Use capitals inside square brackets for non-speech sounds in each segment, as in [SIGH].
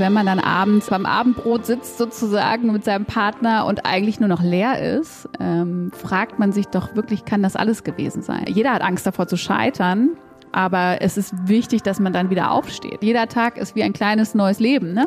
Wenn man dann abends beim Abendbrot sitzt sozusagen mit seinem Partner und eigentlich nur noch leer ist, ähm, fragt man sich doch wirklich, kann das alles gewesen sein? Jeder hat Angst davor zu scheitern, aber es ist wichtig, dass man dann wieder aufsteht. Jeder Tag ist wie ein kleines neues Leben, ne?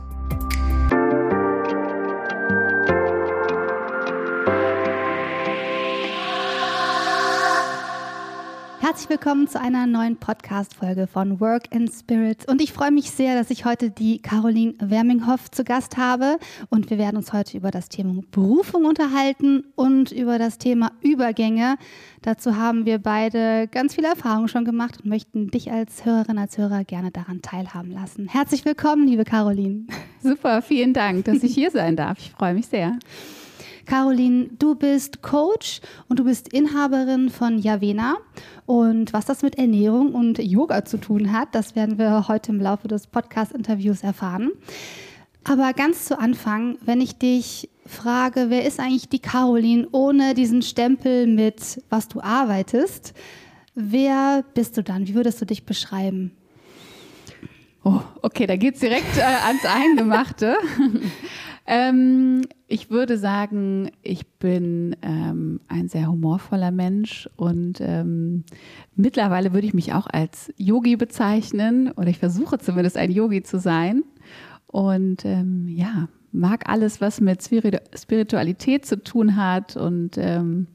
Herzlich willkommen zu einer neuen Podcast-Folge von Work and Spirit. Und ich freue mich sehr, dass ich heute die Caroline Werminghoff zu Gast habe. Und wir werden uns heute über das Thema Berufung unterhalten und über das Thema Übergänge. Dazu haben wir beide ganz viele Erfahrungen schon gemacht und möchten dich als Hörerin, als Hörer gerne daran teilhaben lassen. Herzlich willkommen, liebe Caroline. Super, vielen Dank, dass ich hier sein darf. Ich freue mich sehr. Caroline, du bist Coach und du bist Inhaberin von Javena. Und was das mit Ernährung und Yoga zu tun hat, das werden wir heute im Laufe des Podcast-Interviews erfahren. Aber ganz zu Anfang, wenn ich dich frage, wer ist eigentlich die Caroline ohne diesen Stempel mit, was du arbeitest, wer bist du dann? Wie würdest du dich beschreiben? Oh, okay, da geht es direkt äh, ans Eingemachte. [LAUGHS] ähm, ich würde sagen, ich bin ähm, ein sehr humorvoller Mensch und ähm, mittlerweile würde ich mich auch als Yogi bezeichnen oder ich versuche zumindest ein Yogi zu sein. Und ähm, ja, mag alles, was mit Spiritualität zu tun hat und ähm,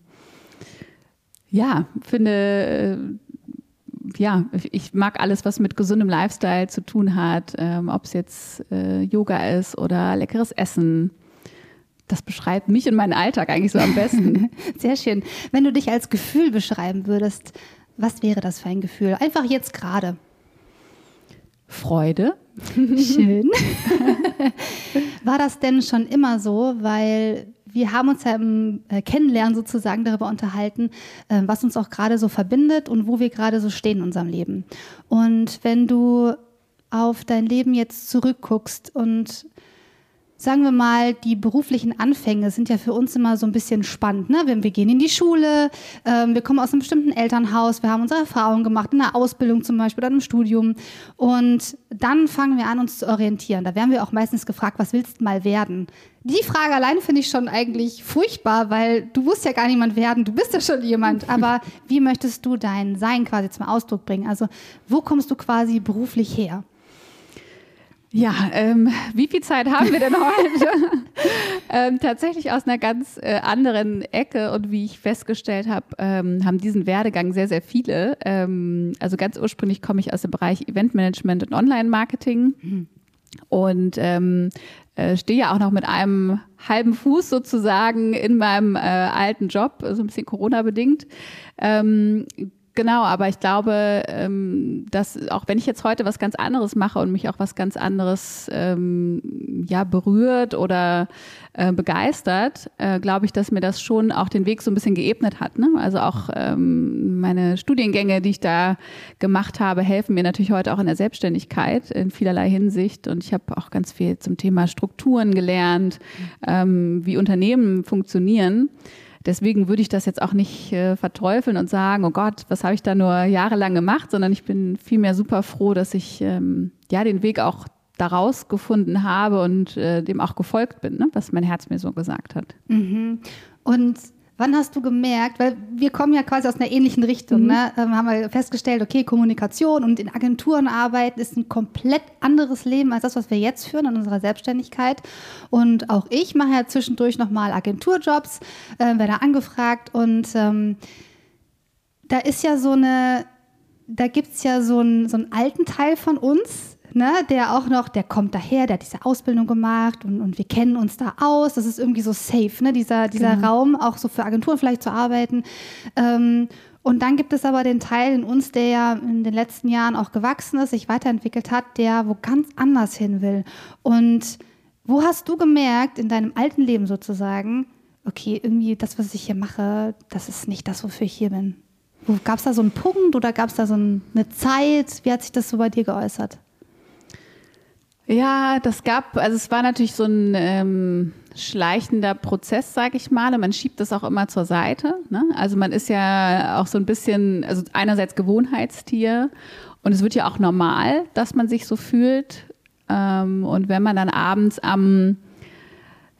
ja, finde, äh, ja, ich mag alles, was mit gesundem Lifestyle zu tun hat, ähm, ob es jetzt äh, Yoga ist oder leckeres Essen das beschreibt mich und meinen Alltag eigentlich so am besten. [LAUGHS] Sehr schön. Wenn du dich als Gefühl beschreiben würdest, was wäre das für ein Gefühl? Einfach jetzt gerade. Freude. Schön. [LAUGHS] War das denn schon immer so? Weil wir haben uns ja im äh, Kennenlernen sozusagen darüber unterhalten, äh, was uns auch gerade so verbindet und wo wir gerade so stehen in unserem Leben. Und wenn du auf dein Leben jetzt zurückguckst und sagen wir mal, die beruflichen Anfänge sind ja für uns immer so ein bisschen spannend. Ne? Wir, wir gehen in die Schule, ähm, wir kommen aus einem bestimmten Elternhaus, wir haben unsere Erfahrungen gemacht, in der Ausbildung zum Beispiel oder im Studium. Und dann fangen wir an, uns zu orientieren. Da werden wir auch meistens gefragt, was willst du mal werden? Die Frage allein finde ich schon eigentlich furchtbar, weil du musst ja gar niemand werden, du bist ja schon jemand. [LAUGHS] Aber wie möchtest du dein Sein quasi zum Ausdruck bringen? Also wo kommst du quasi beruflich her? Ja, ähm, wie viel Zeit haben wir denn heute? [LAUGHS] ähm, tatsächlich aus einer ganz äh, anderen Ecke und wie ich festgestellt habe, ähm, haben diesen Werdegang sehr, sehr viele. Ähm, also ganz ursprünglich komme ich aus dem Bereich Eventmanagement und Online-Marketing. Mhm. Und ähm, äh, stehe ja auch noch mit einem halben Fuß sozusagen in meinem äh, alten Job, so ein bisschen Corona-bedingt. Ähm, Genau, aber ich glaube, ähm, dass auch wenn ich jetzt heute was ganz anderes mache und mich auch was ganz anderes ähm, ja berührt oder äh, begeistert, äh, glaube ich, dass mir das schon auch den Weg so ein bisschen geebnet hat. Ne? Also auch ähm, meine Studiengänge, die ich da gemacht habe, helfen mir natürlich heute auch in der Selbstständigkeit in vielerlei Hinsicht. Und ich habe auch ganz viel zum Thema Strukturen gelernt, ähm, wie Unternehmen funktionieren. Deswegen würde ich das jetzt auch nicht äh, verteufeln und sagen, oh Gott, was habe ich da nur jahrelang gemacht, sondern ich bin vielmehr super froh, dass ich ähm, ja den Weg auch daraus gefunden habe und äh, dem auch gefolgt bin, ne? was mein Herz mir so gesagt hat. Mhm. Und Wann hast du gemerkt, weil wir kommen ja quasi aus einer ähnlichen Richtung, mhm. ne? ähm, haben wir festgestellt, okay, Kommunikation und in Agenturen arbeiten ist ein komplett anderes Leben als das, was wir jetzt führen in unserer Selbstständigkeit. Und auch ich mache ja zwischendurch nochmal Agenturjobs, äh, werde angefragt und ähm, da ist ja so eine, da gibt es ja so, ein, so einen alten Teil von uns, ne, der auch noch, der kommt daher, der hat diese Ausbildung gemacht und, und wir kennen uns da aus. Das ist irgendwie so safe, ne, dieser, dieser genau. Raum, auch so für Agenturen vielleicht zu arbeiten. Ähm, Und dann gibt es aber den Teil in uns, der ja in den letzten Jahren auch gewachsen ist, sich weiterentwickelt hat, der wo ganz anders hin will. Und wo hast du gemerkt, in deinem alten Leben sozusagen, okay, irgendwie das, was ich hier mache, das ist nicht das, wofür ich hier bin? Gab es da so einen Punkt oder gab es da so eine Zeit? Wie hat sich das so bei dir geäußert? Ja, das gab, also es war natürlich so ein ähm, schleichender Prozess, sage ich mal. Und man schiebt das auch immer zur Seite. Ne? Also man ist ja auch so ein bisschen, also einerseits Gewohnheitstier und es wird ja auch normal, dass man sich so fühlt. Ähm, und wenn man dann abends am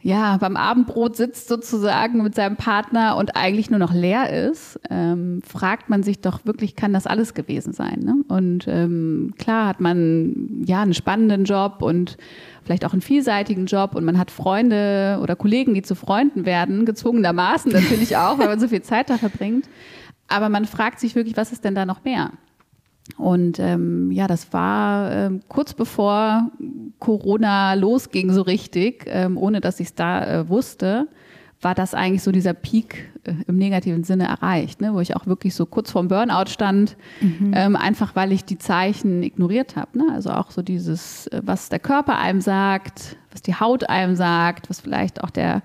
ja, beim Abendbrot sitzt sozusagen mit seinem Partner und eigentlich nur noch leer ist, ähm, fragt man sich doch wirklich, kann das alles gewesen sein? Ne? Und ähm, klar hat man ja einen spannenden Job und vielleicht auch einen vielseitigen Job und man hat Freunde oder Kollegen, die zu Freunden werden, gezwungenermaßen natürlich auch, weil man so viel Zeit da verbringt. Aber man fragt sich wirklich, was ist denn da noch mehr? Und ähm, ja, das war ähm, kurz bevor Corona losging so richtig, ähm, ohne dass ich es da äh, wusste, war das eigentlich so dieser Peak äh, im negativen Sinne erreicht, ne? wo ich auch wirklich so kurz vorm Burnout stand, mhm. ähm, einfach weil ich die Zeichen ignoriert habe. Ne? Also auch so dieses, äh, was der Körper einem sagt, was die Haut einem sagt, was vielleicht auch der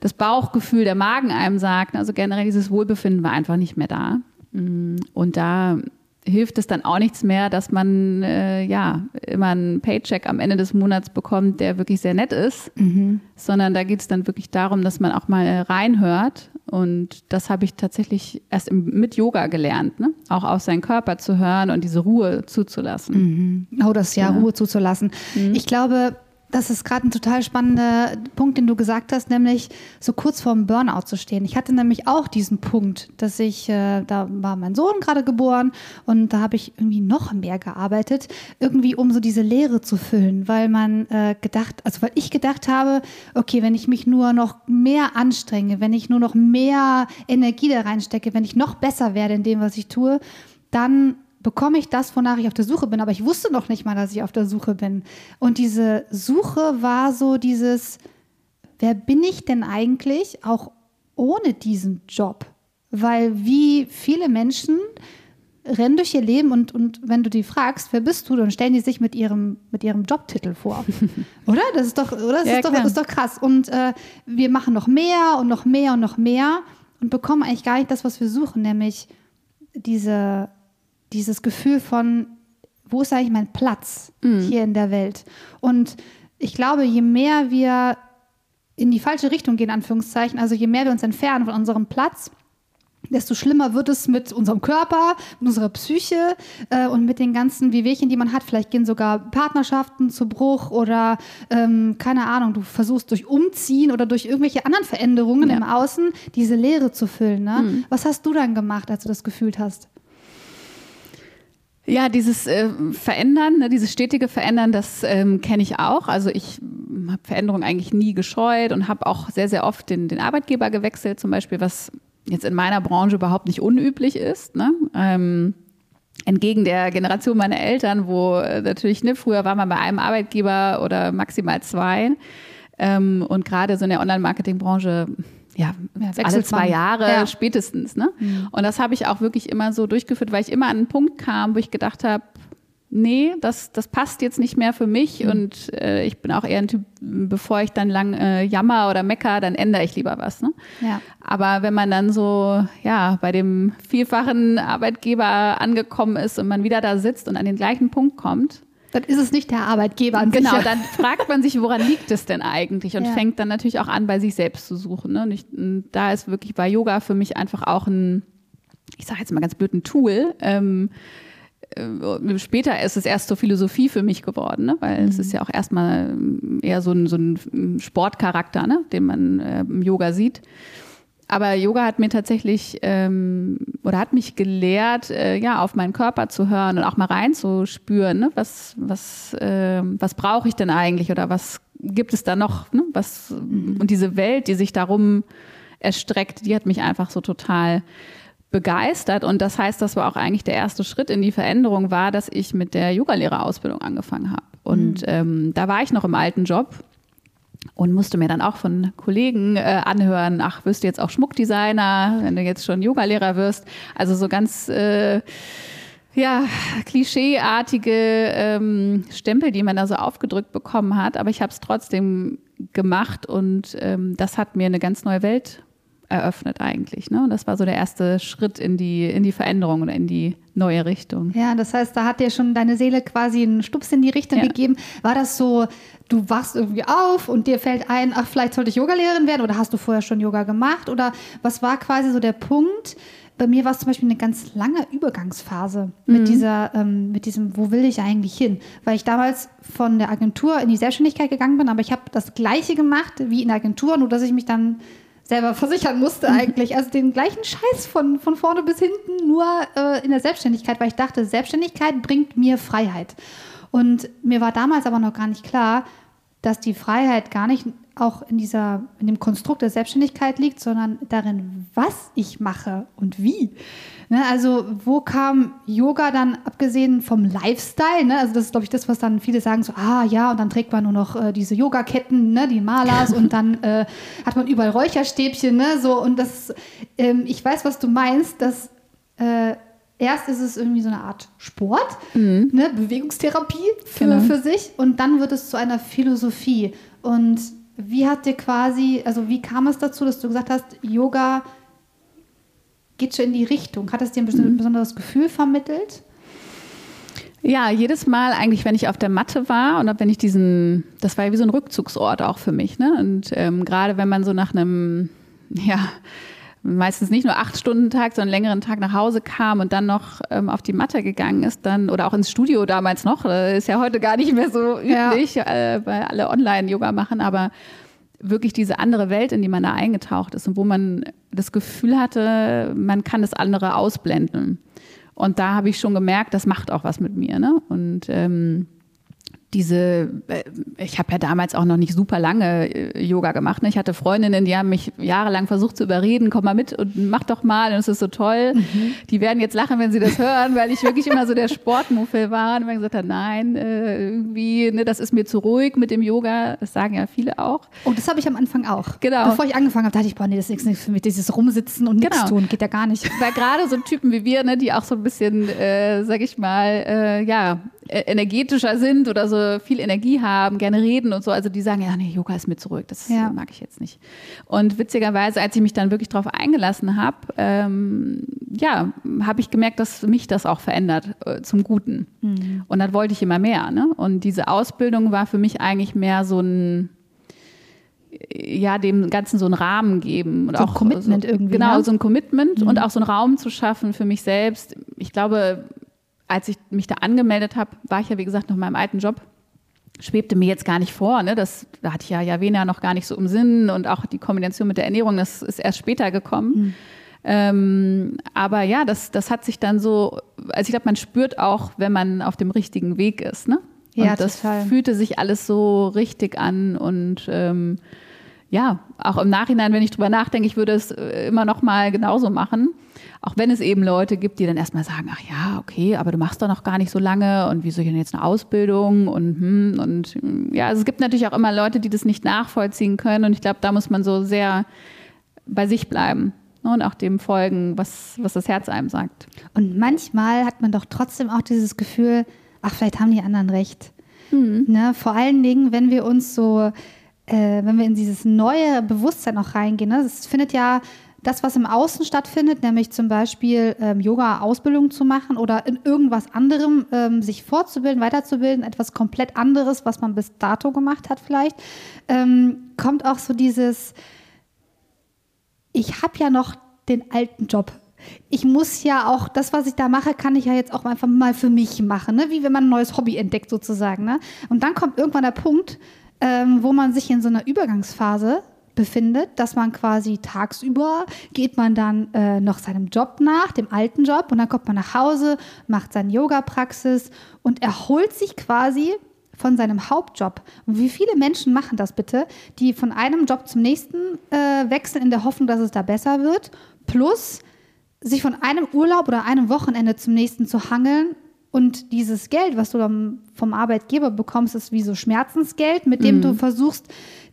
das Bauchgefühl, der Magen einem sagt. Also generell dieses Wohlbefinden war einfach nicht mehr da. Mm, und da hilft es dann auch nichts mehr, dass man äh, ja immer einen Paycheck am Ende des Monats bekommt, der wirklich sehr nett ist, mhm. sondern da geht es dann wirklich darum, dass man auch mal äh, reinhört. Und das habe ich tatsächlich erst im, mit Yoga gelernt, ne? auch auf seinen Körper zu hören und diese Ruhe zuzulassen. Mhm. Oh, das ja, ja. Ruhe zuzulassen. Mhm. Ich glaube, das ist gerade ein total spannender Punkt, den du gesagt hast, nämlich so kurz vorm Burnout zu stehen. Ich hatte nämlich auch diesen Punkt, dass ich, äh, da war mein Sohn gerade geboren und da habe ich irgendwie noch mehr gearbeitet, irgendwie um so diese Leere zu füllen, weil man äh, gedacht, also weil ich gedacht habe, okay, wenn ich mich nur noch mehr anstrenge, wenn ich nur noch mehr Energie da reinstecke, wenn ich noch besser werde in dem, was ich tue, dann bekomme ich das, wonach ich auf der Suche bin. Aber ich wusste noch nicht mal, dass ich auf der Suche bin. Und diese Suche war so dieses, wer bin ich denn eigentlich auch ohne diesen Job? Weil wie viele Menschen rennen durch ihr Leben und, und wenn du die fragst, wer bist du, dann stellen die sich mit ihrem, mit ihrem Jobtitel vor. [LAUGHS] oder? Das ist doch, oder? Das, ja, ist, doch, ist doch krass. Und äh, wir machen noch mehr und noch mehr und noch mehr und bekommen eigentlich gar nicht das, was wir suchen, nämlich diese dieses Gefühl von, wo ist eigentlich mein Platz mhm. hier in der Welt? Und ich glaube, je mehr wir in die falsche Richtung gehen, Anführungszeichen, also je mehr wir uns entfernen von unserem Platz, desto schlimmer wird es mit unserem Körper, mit unserer Psyche äh, und mit den ganzen Wehwehchen, die man hat. Vielleicht gehen sogar Partnerschaften zu Bruch oder ähm, keine Ahnung, du versuchst durch Umziehen oder durch irgendwelche anderen Veränderungen ja. im Außen diese Leere zu füllen. Ne? Mhm. Was hast du dann gemacht, als du das gefühlt hast? Ja, dieses äh, Verändern, ne, dieses stetige Verändern, das ähm, kenne ich auch. Also ich habe Veränderung eigentlich nie gescheut und habe auch sehr, sehr oft den, den Arbeitgeber gewechselt, zum Beispiel, was jetzt in meiner Branche überhaupt nicht unüblich ist. Ne? Ähm, entgegen der Generation meiner Eltern, wo äh, natürlich, ne, früher war man bei einem Arbeitgeber oder maximal zwei. Ähm, und gerade so in der Online-Marketing-Branche ja, alle zwei Jahre ja. spätestens. Ne? Mhm. Und das habe ich auch wirklich immer so durchgeführt, weil ich immer an einen Punkt kam, wo ich gedacht habe, nee, das, das passt jetzt nicht mehr für mich mhm. und äh, ich bin auch eher ein Typ, bevor ich dann lang äh, jammer oder mecker, dann ändere ich lieber was. Ne? Ja. Aber wenn man dann so ja bei dem vielfachen Arbeitgeber angekommen ist und man wieder da sitzt und an den gleichen Punkt kommt, dann ist es nicht der Arbeitgeber an Genau, [LAUGHS] dann fragt man sich, woran liegt es denn eigentlich und ja. fängt dann natürlich auch an, bei sich selbst zu suchen. Ne? Und, ich, und da ist wirklich bei Yoga für mich einfach auch ein, ich sage jetzt mal ganz blöd, ein Tool. Ähm, äh, später ist es erst zur Philosophie für mich geworden, ne? weil mhm. es ist ja auch erstmal eher so ein, so ein Sportcharakter, ne? den man äh, im Yoga sieht. Aber Yoga hat mir tatsächlich ähm, oder hat mich gelehrt, äh, ja, auf meinen Körper zu hören und auch mal reinzuspüren, ne? was, was, äh, was brauche ich denn eigentlich oder was gibt es da noch? Ne? Was. Und diese Welt, die sich darum erstreckt, die hat mich einfach so total begeistert. Und das heißt, das war auch eigentlich der erste Schritt in die Veränderung, war, dass ich mit der Yogalehrerausbildung angefangen habe. Und mhm. ähm, da war ich noch im alten Job und musste mir dann auch von Kollegen äh, anhören, ach, wirst du jetzt auch Schmuckdesigner, wenn du jetzt schon Yogalehrer wirst. Also so ganz äh, ja, klischeeartige ähm, Stempel, die man da so aufgedrückt bekommen hat. Aber ich habe es trotzdem gemacht und ähm, das hat mir eine ganz neue Welt eröffnet eigentlich. Ne? Und das war so der erste Schritt in die, in die Veränderung oder in die neue Richtung. Ja, das heißt, da hat dir schon deine Seele quasi einen Stups in die Richtung ja. gegeben. War das so, du wachst irgendwie auf und dir fällt ein, ach, vielleicht sollte ich Yogalehrerin werden oder hast du vorher schon Yoga gemacht? Oder was war quasi so der Punkt? Bei mir war es zum Beispiel eine ganz lange Übergangsphase mhm. mit dieser, ähm, mit diesem, wo will ich eigentlich hin? Weil ich damals von der Agentur in die Selbstständigkeit gegangen bin, aber ich habe das Gleiche gemacht wie in der Agentur, nur dass ich mich dann selber [LAUGHS] versichern musste eigentlich. Also den gleichen Scheiß von, von vorne bis hinten, nur äh, in der Selbstständigkeit, weil ich dachte, Selbstständigkeit bringt mir Freiheit. Und mir war damals aber noch gar nicht klar, dass die Freiheit gar nicht auch in dieser, in dem Konstrukt der Selbstständigkeit liegt, sondern darin, was ich mache und wie. Ne, also wo kam Yoga dann, abgesehen vom Lifestyle, ne, also das ist, glaube ich, das, was dann viele sagen, so, ah ja, und dann trägt man nur noch äh, diese Yogaketten, ne, die Malas und dann äh, hat man überall Räucherstäbchen, ne, so, und das, ähm, ich weiß, was du meinst, dass äh, erst ist es irgendwie so eine Art Sport, mhm. ne, Bewegungstherapie für, genau. für sich und dann wird es zu einer Philosophie und wie hat dir quasi, also wie kam es dazu, dass du gesagt hast, Yoga geht schon in die Richtung? Hat es dir ein mhm. besonderes Gefühl vermittelt? Ja, jedes Mal eigentlich, wenn ich auf der Matte war und wenn ich diesen, das war ja wie so ein Rückzugsort auch für mich. Ne? Und ähm, gerade wenn man so nach einem, ja, meistens nicht nur acht Stunden Tag, sondern längeren Tag nach Hause kam und dann noch ähm, auf die Matte gegangen ist, dann oder auch ins Studio damals noch, äh, ist ja heute gar nicht mehr so üblich, ja. äh, weil alle Online-Yoga machen, aber wirklich diese andere Welt, in die man da eingetaucht ist und wo man das Gefühl hatte, man kann das andere ausblenden. Und da habe ich schon gemerkt, das macht auch was mit mir. Ne? Und ähm, diese, äh, ich habe ja damals auch noch nicht super lange äh, Yoga gemacht. Ne? Ich hatte Freundinnen, die haben mich jahrelang versucht zu überreden, komm mal mit und mach doch mal, und es ist so toll. Mhm. Die werden jetzt lachen, wenn sie das hören, weil ich wirklich immer so der Sportmuffel war und immer gesagt habe, nein, äh, irgendwie, ne, das ist mir zu ruhig mit dem Yoga. Das sagen ja viele auch. Oh, das habe ich am Anfang auch. Genau. Bevor ich angefangen habe, dachte ich, boah, nee, das ist nichts für mich, dieses Rumsitzen und nichts genau. tun, geht ja gar nicht. Weil gerade so Typen wie wir, ne, die auch so ein bisschen, äh, sag ich mal, äh, ja, energetischer sind oder so viel Energie haben, gerne reden und so. Also die sagen, ja, nee, Yoga ist mir zurück, das ja. mag ich jetzt nicht. Und witzigerweise, als ich mich dann wirklich darauf eingelassen habe, ähm, ja, habe ich gemerkt, dass mich das auch verändert äh, zum Guten. Mhm. Und dann wollte ich immer mehr. Ne? Und diese Ausbildung war für mich eigentlich mehr so ein ja, dem Ganzen so einen Rahmen geben. Und so ein auch Commitment so, irgendwie. Genau, ne? so ein Commitment mhm. und auch so einen Raum zu schaffen für mich selbst. Ich glaube, als ich mich da angemeldet habe, war ich ja, wie gesagt, noch in meinem alten Job. Schwebte mir jetzt gar nicht vor. Ne? Das, da hatte ich ja Javena noch gar nicht so im Sinn und auch die Kombination mit der Ernährung, das ist erst später gekommen. Mhm. Ähm, aber ja, das, das hat sich dann so, also ich glaube, man spürt auch, wenn man auf dem richtigen Weg ist. Ne? Und ja, das total. fühlte sich alles so richtig an und ähm, ja, auch im Nachhinein, wenn ich drüber nachdenke, ich würde es äh, immer noch mal genauso machen. Auch wenn es eben Leute gibt, die dann erstmal sagen, ach ja, okay, aber du machst doch noch gar nicht so lange und wieso denn jetzt eine Ausbildung und hm, und hm. ja, also es gibt natürlich auch immer Leute, die das nicht nachvollziehen können und ich glaube, da muss man so sehr bei sich bleiben ne, und auch dem folgen, was, was das Herz einem sagt. Und manchmal hat man doch trotzdem auch dieses Gefühl, ach, vielleicht haben die anderen recht. Mhm. Ne? Vor allen Dingen, wenn wir uns so, äh, wenn wir in dieses neue Bewusstsein auch reingehen. Ne? Das findet ja das, was im Außen stattfindet, nämlich zum Beispiel ähm, Yoga-Ausbildung zu machen oder in irgendwas anderem ähm, sich fortzubilden, weiterzubilden, etwas komplett anderes, was man bis dato gemacht hat vielleicht, ähm, kommt auch so dieses, ich habe ja noch den alten Job. Ich muss ja auch, das, was ich da mache, kann ich ja jetzt auch einfach mal für mich machen, ne? wie wenn man ein neues Hobby entdeckt sozusagen. Ne? Und dann kommt irgendwann der Punkt, ähm, wo man sich in so einer Übergangsphase befindet, dass man quasi tagsüber geht man dann äh, noch seinem Job nach, dem alten Job, und dann kommt man nach Hause, macht seine Yoga-Praxis und erholt sich quasi von seinem Hauptjob. Und wie viele Menschen machen das bitte, die von einem Job zum nächsten äh, wechseln in der Hoffnung, dass es da besser wird, plus sich von einem Urlaub oder einem Wochenende zum nächsten zu hangeln, Und dieses Geld, was du dann vom Arbeitgeber bekommst, ist wie so Schmerzensgeld, mit dem mhm. du versuchst,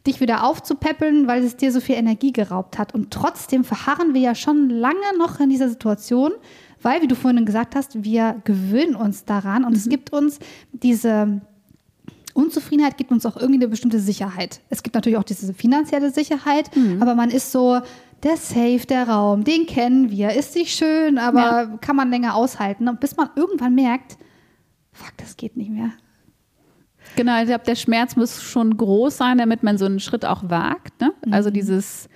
dich wieder aufzupäppeln, weil es dir so viel Energie geraubt hat. Und trotzdem verharren wir ja schon lange noch in dieser Situation, weil, wie du vorhin gesagt hast, wir gewöhnen uns daran und mhm. es gibt uns diese Unzufriedenheit gibt uns auch irgendwie eine bestimmte Sicherheit. Es gibt natürlich auch diese finanzielle Sicherheit, mhm. aber man ist so, der Safe, der Raum, den kennen wir, ist nicht schön, aber ja. kann man länger aushalten. Und bis man irgendwann merkt, fuck, das geht nicht mehr. Genau, ich glaube, der Schmerz muss schon groß sein, damit man so einen Schritt auch wagt. Ne? Mhm. Also dieses,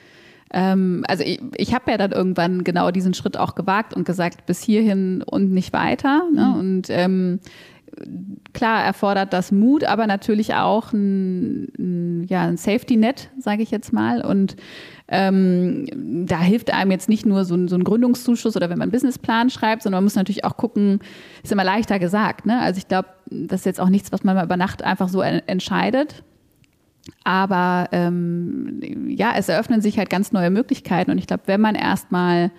ähm, also ich, ich habe ja dann irgendwann genau diesen Schritt auch gewagt und gesagt, bis hierhin und nicht weiter. Ne? Mhm. Und ähm, klar erfordert das Mut, aber natürlich auch ein, ein ja, ein Safety-Net, sage ich jetzt mal. Und ähm, da hilft einem jetzt nicht nur so ein, so ein, Gründungszuschuss oder wenn man einen Businessplan schreibt, sondern man muss natürlich auch gucken, ist immer leichter gesagt. Ne? Also ich glaube, das ist jetzt auch nichts, was man mal über Nacht einfach so entscheidet. Aber ähm, ja, es eröffnen sich halt ganz neue Möglichkeiten. Und ich glaube, wenn man erstmal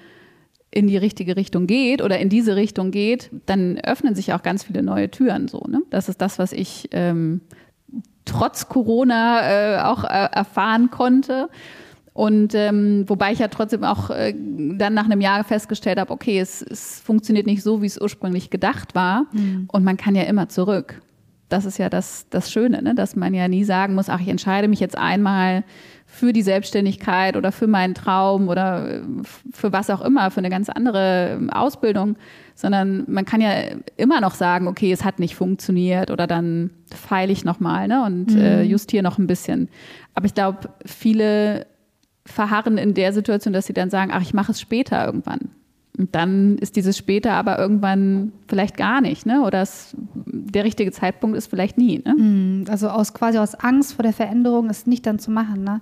in die richtige Richtung geht oder in diese Richtung geht, dann öffnen sich auch ganz viele neue Türen. So, ne? Das ist das, was ich ähm, trotz Corona äh, auch äh, erfahren konnte. Und ähm, wobei ich ja trotzdem auch äh, dann nach einem Jahr festgestellt habe, okay, es, es funktioniert nicht so, wie es ursprünglich gedacht war. Mhm. Und man kann ja immer zurück. Das ist ja das, das Schöne, ne? dass man ja nie sagen muss, ach, ich entscheide mich jetzt einmal für die Selbstständigkeit oder für meinen Traum oder äh, für was auch immer, für eine ganz andere ähm, Ausbildung, sondern man kann ja immer noch sagen, okay, es hat nicht funktioniert oder dann feile ich nochmal ne, und mhm. äh, justiere noch ein bisschen. Aber ich glaube, viele verharren in der Situation, dass sie dann sagen, ach, ich mache es später irgendwann. Und dann ist dieses später aber irgendwann vielleicht gar nicht, ne? Oder es, der richtige Zeitpunkt ist vielleicht nie. Ne? Hm, also aus quasi aus Angst vor der Veränderung ist nicht dann zu machen. Ne?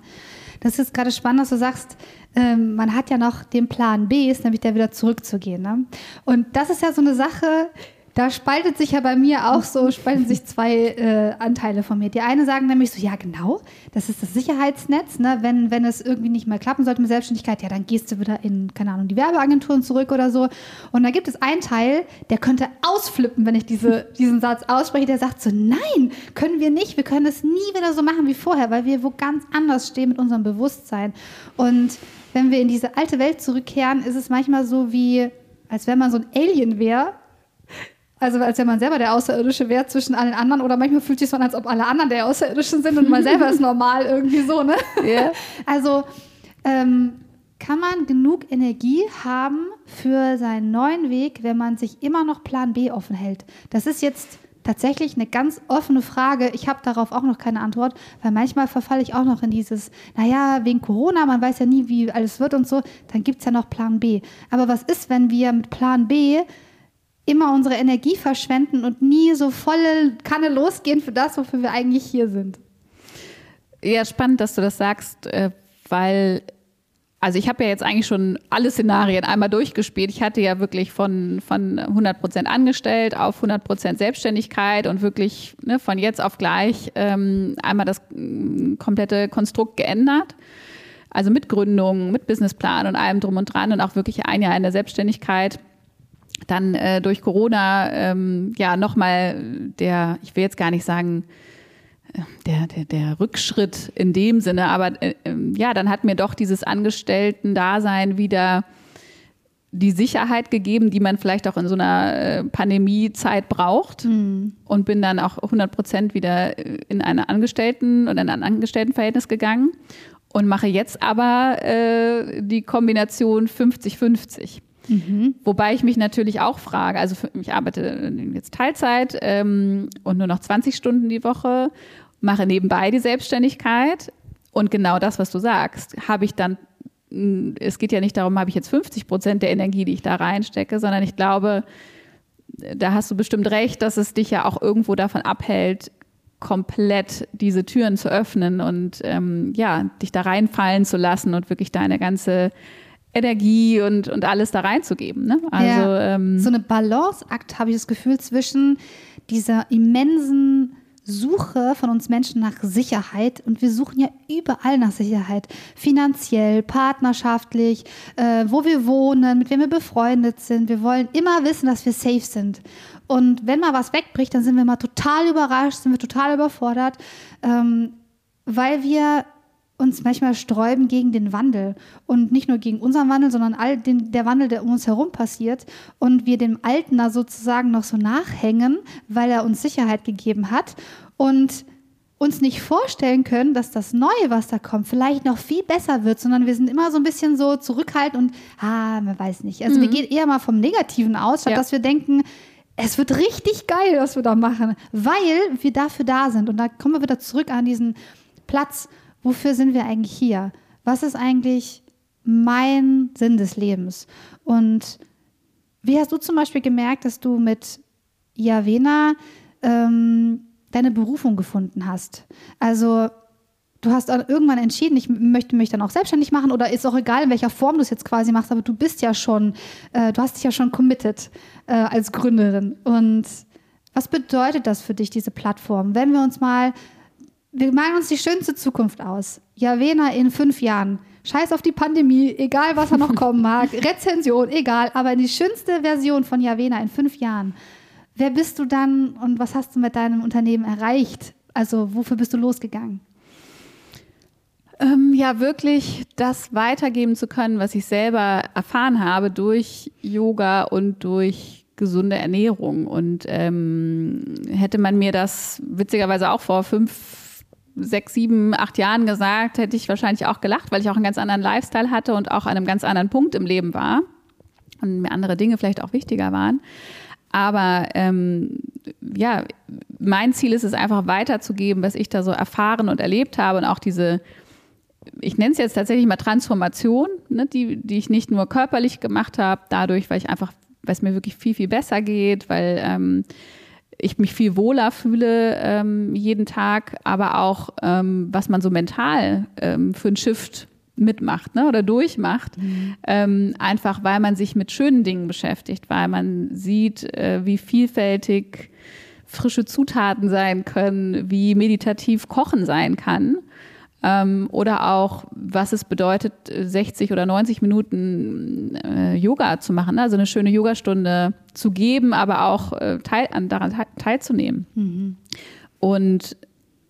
Das ist gerade spannend, dass du sagst, ähm, man hat ja noch den Plan B, ist nämlich der wieder zurückzugehen. Ne? Und das ist ja so eine Sache, da spaltet sich ja bei mir auch so, spalten sich zwei äh, Anteile von mir. Die eine sagen nämlich so, ja genau, das ist das Sicherheitsnetz, ne? wenn, wenn es irgendwie nicht mehr klappen sollte mit Selbstständigkeit, ja dann gehst du wieder in, keine Ahnung, die Werbeagenturen zurück oder so. Und da gibt es einen Teil, der könnte ausflippen, wenn ich diese, diesen Satz ausspreche, der sagt so, nein, können wir nicht, wir können es nie wieder so machen wie vorher, weil wir wo ganz anders stehen mit unserem Bewusstsein. Und wenn wir in diese alte Welt zurückkehren, ist es manchmal so wie, als wenn man so ein Alien wäre, also als wenn man selber der Außerirdische wäre zwischen allen anderen oder manchmal fühlt sich so an, als ob alle anderen der Außerirdischen sind und man [LAUGHS] selber ist normal irgendwie so, ne? Yeah. [LAUGHS] Also ähm, kann man genug Energie haben für seinen neuen Weg, wenn man sich immer noch Plan B offen hält? Das ist jetzt tatsächlich eine ganz offene Frage. Ich habe darauf auch noch keine Antwort, weil manchmal verfalle ich auch noch in dieses, naja, wegen Corona, man weiß ja nie, wie alles wird und so, dann gibt es ja noch Plan B. Aber was ist, wenn wir mit Plan B immer unsere Energie verschwenden und nie so volle Kanne losgehen für das, wofür wir eigentlich hier sind. Ja, spannend, dass du das sagst, äh, weil also ich habe ja jetzt eigentlich schon alle Szenarien einmal durchgespielt. Ich hatte ja wirklich von, von 100 Prozent angestellt auf 100 Prozent Selbstständigkeit und wirklich ne, von jetzt auf gleich ähm, einmal das mm, komplette Konstrukt geändert. Also mit Gründung, mit Businessplan und allem drum und dran und auch wirklich ein Jahr in der Selbstständigkeit dann äh, durch Corona ähm, ja nochmal der, ich will jetzt gar nicht sagen, äh, der, der, der Rückschritt in dem Sinne, aber äh, ähm, ja, dann hat mir doch dieses Angestellten-Dasein wieder die Sicherheit gegeben, die man vielleicht auch in so einer äh, Pandemiezeit braucht mhm. und bin dann auch 100 Prozent wieder in eine Angestellten oder in ein Angestelltenverhältnis gegangen und mache jetzt aber äh, die Kombination 50-50. Mhm. Wobei ich mich natürlich auch frage, also für, ich arbeite jetzt Teilzeit ähm, und nur noch 20 Stunden die Woche, mache nebenbei die Selbstständigkeit und genau das, was du sagst, habe ich dann, hm, es geht ja nicht darum, habe ich jetzt 50 Prozent der Energie, die ich da reinstecke, sondern ich glaube, da hast du bestimmt recht, dass es dich ja auch irgendwo davon abhält, komplett diese Türen zu öffnen und ähm, ja, dich da reinfallen zu lassen und wirklich deine ganze Energie und, und alles da reinzugeben. Ne? Also, ja. ähm, so eine Balanceakt habe ich das Gefühl zwischen dieser immensen Suche von uns Menschen nach Sicherheit und wir suchen ja überall nach Sicherheit. Finanziell, partnerschaftlich, äh, wo wir wohnen, mit wem wir befreundet sind. Wir wollen immer wissen, dass wir safe sind. Und wenn mal was wegbricht, dann sind wir mal total überrascht, sind wir total überfordert, ähm, weil wir uns manchmal sträuben gegen den Wandel und nicht nur gegen unseren Wandel, sondern all den, der Wandel, der um uns herum passiert und wir dem Alten da sozusagen noch so nachhängen, weil er uns Sicherheit gegeben hat und uns nicht vorstellen können, dass das Neue, was da kommt, vielleicht noch viel besser wird, sondern wir sind immer so ein bisschen so zurückhaltend und, ah, man weiß nicht. Also mhm. wir gehen eher mal vom Negativen aus, statt ja. dass wir denken, es wird richtig geil, was wir da machen, weil wir dafür da sind. Und da kommen wir wieder zurück an diesen Platz, wofür sind wir eigentlich hier? Was ist eigentlich mein Sinn des Lebens? Und wie hast du zum Beispiel gemerkt, dass du mit Javena ähm, deine Berufung gefunden hast? Also du hast irgendwann entschieden, ich möchte mich dann auch selbstständig machen oder ist auch egal, in welcher Form du es jetzt quasi machst, aber du bist ja schon, äh, du hast dich ja schon committed äh, als Gründerin. Und was bedeutet das für dich, diese Plattform? Wenn wir uns mal wir malen uns die schönste Zukunft aus. Javena in fünf Jahren. Scheiß auf die Pandemie, egal was er noch kommen mag. [LAUGHS] Rezension, egal. Aber die schönste Version von Javena in fünf Jahren. Wer bist du dann und was hast du mit deinem Unternehmen erreicht? Also wofür bist du losgegangen? Ähm, ja, wirklich das weitergeben zu können, was ich selber erfahren habe durch Yoga und durch gesunde Ernährung. Und ähm, hätte man mir das witzigerweise auch vor fünf sechs, sieben, acht Jahren gesagt, hätte ich wahrscheinlich auch gelacht, weil ich auch einen ganz anderen Lifestyle hatte und auch an einem ganz anderen Punkt im Leben war und mir andere Dinge vielleicht auch wichtiger waren. Aber ähm, ja, mein Ziel ist es einfach weiterzugeben, was ich da so erfahren und erlebt habe und auch diese, ich nenne es jetzt tatsächlich mal Transformation, ne, die, die ich nicht nur körperlich gemacht habe, dadurch, weil ich einfach, weil es mir wirklich viel, viel besser geht, weil ähm, ich mich viel wohler fühle ähm, jeden Tag, aber auch, ähm, was man so mental ähm, für ein Shift mitmacht ne, oder durchmacht. Mhm. Ähm, einfach weil man sich mit schönen Dingen beschäftigt, weil man sieht, äh, wie vielfältig frische Zutaten sein können, wie meditativ Kochen sein kann. Ähm, oder auch, was es bedeutet, 60 oder 90 Minuten äh, Yoga zu machen, also eine schöne Yogastunde zu geben, aber auch äh, teil, an, daran teilzunehmen. Mhm. Und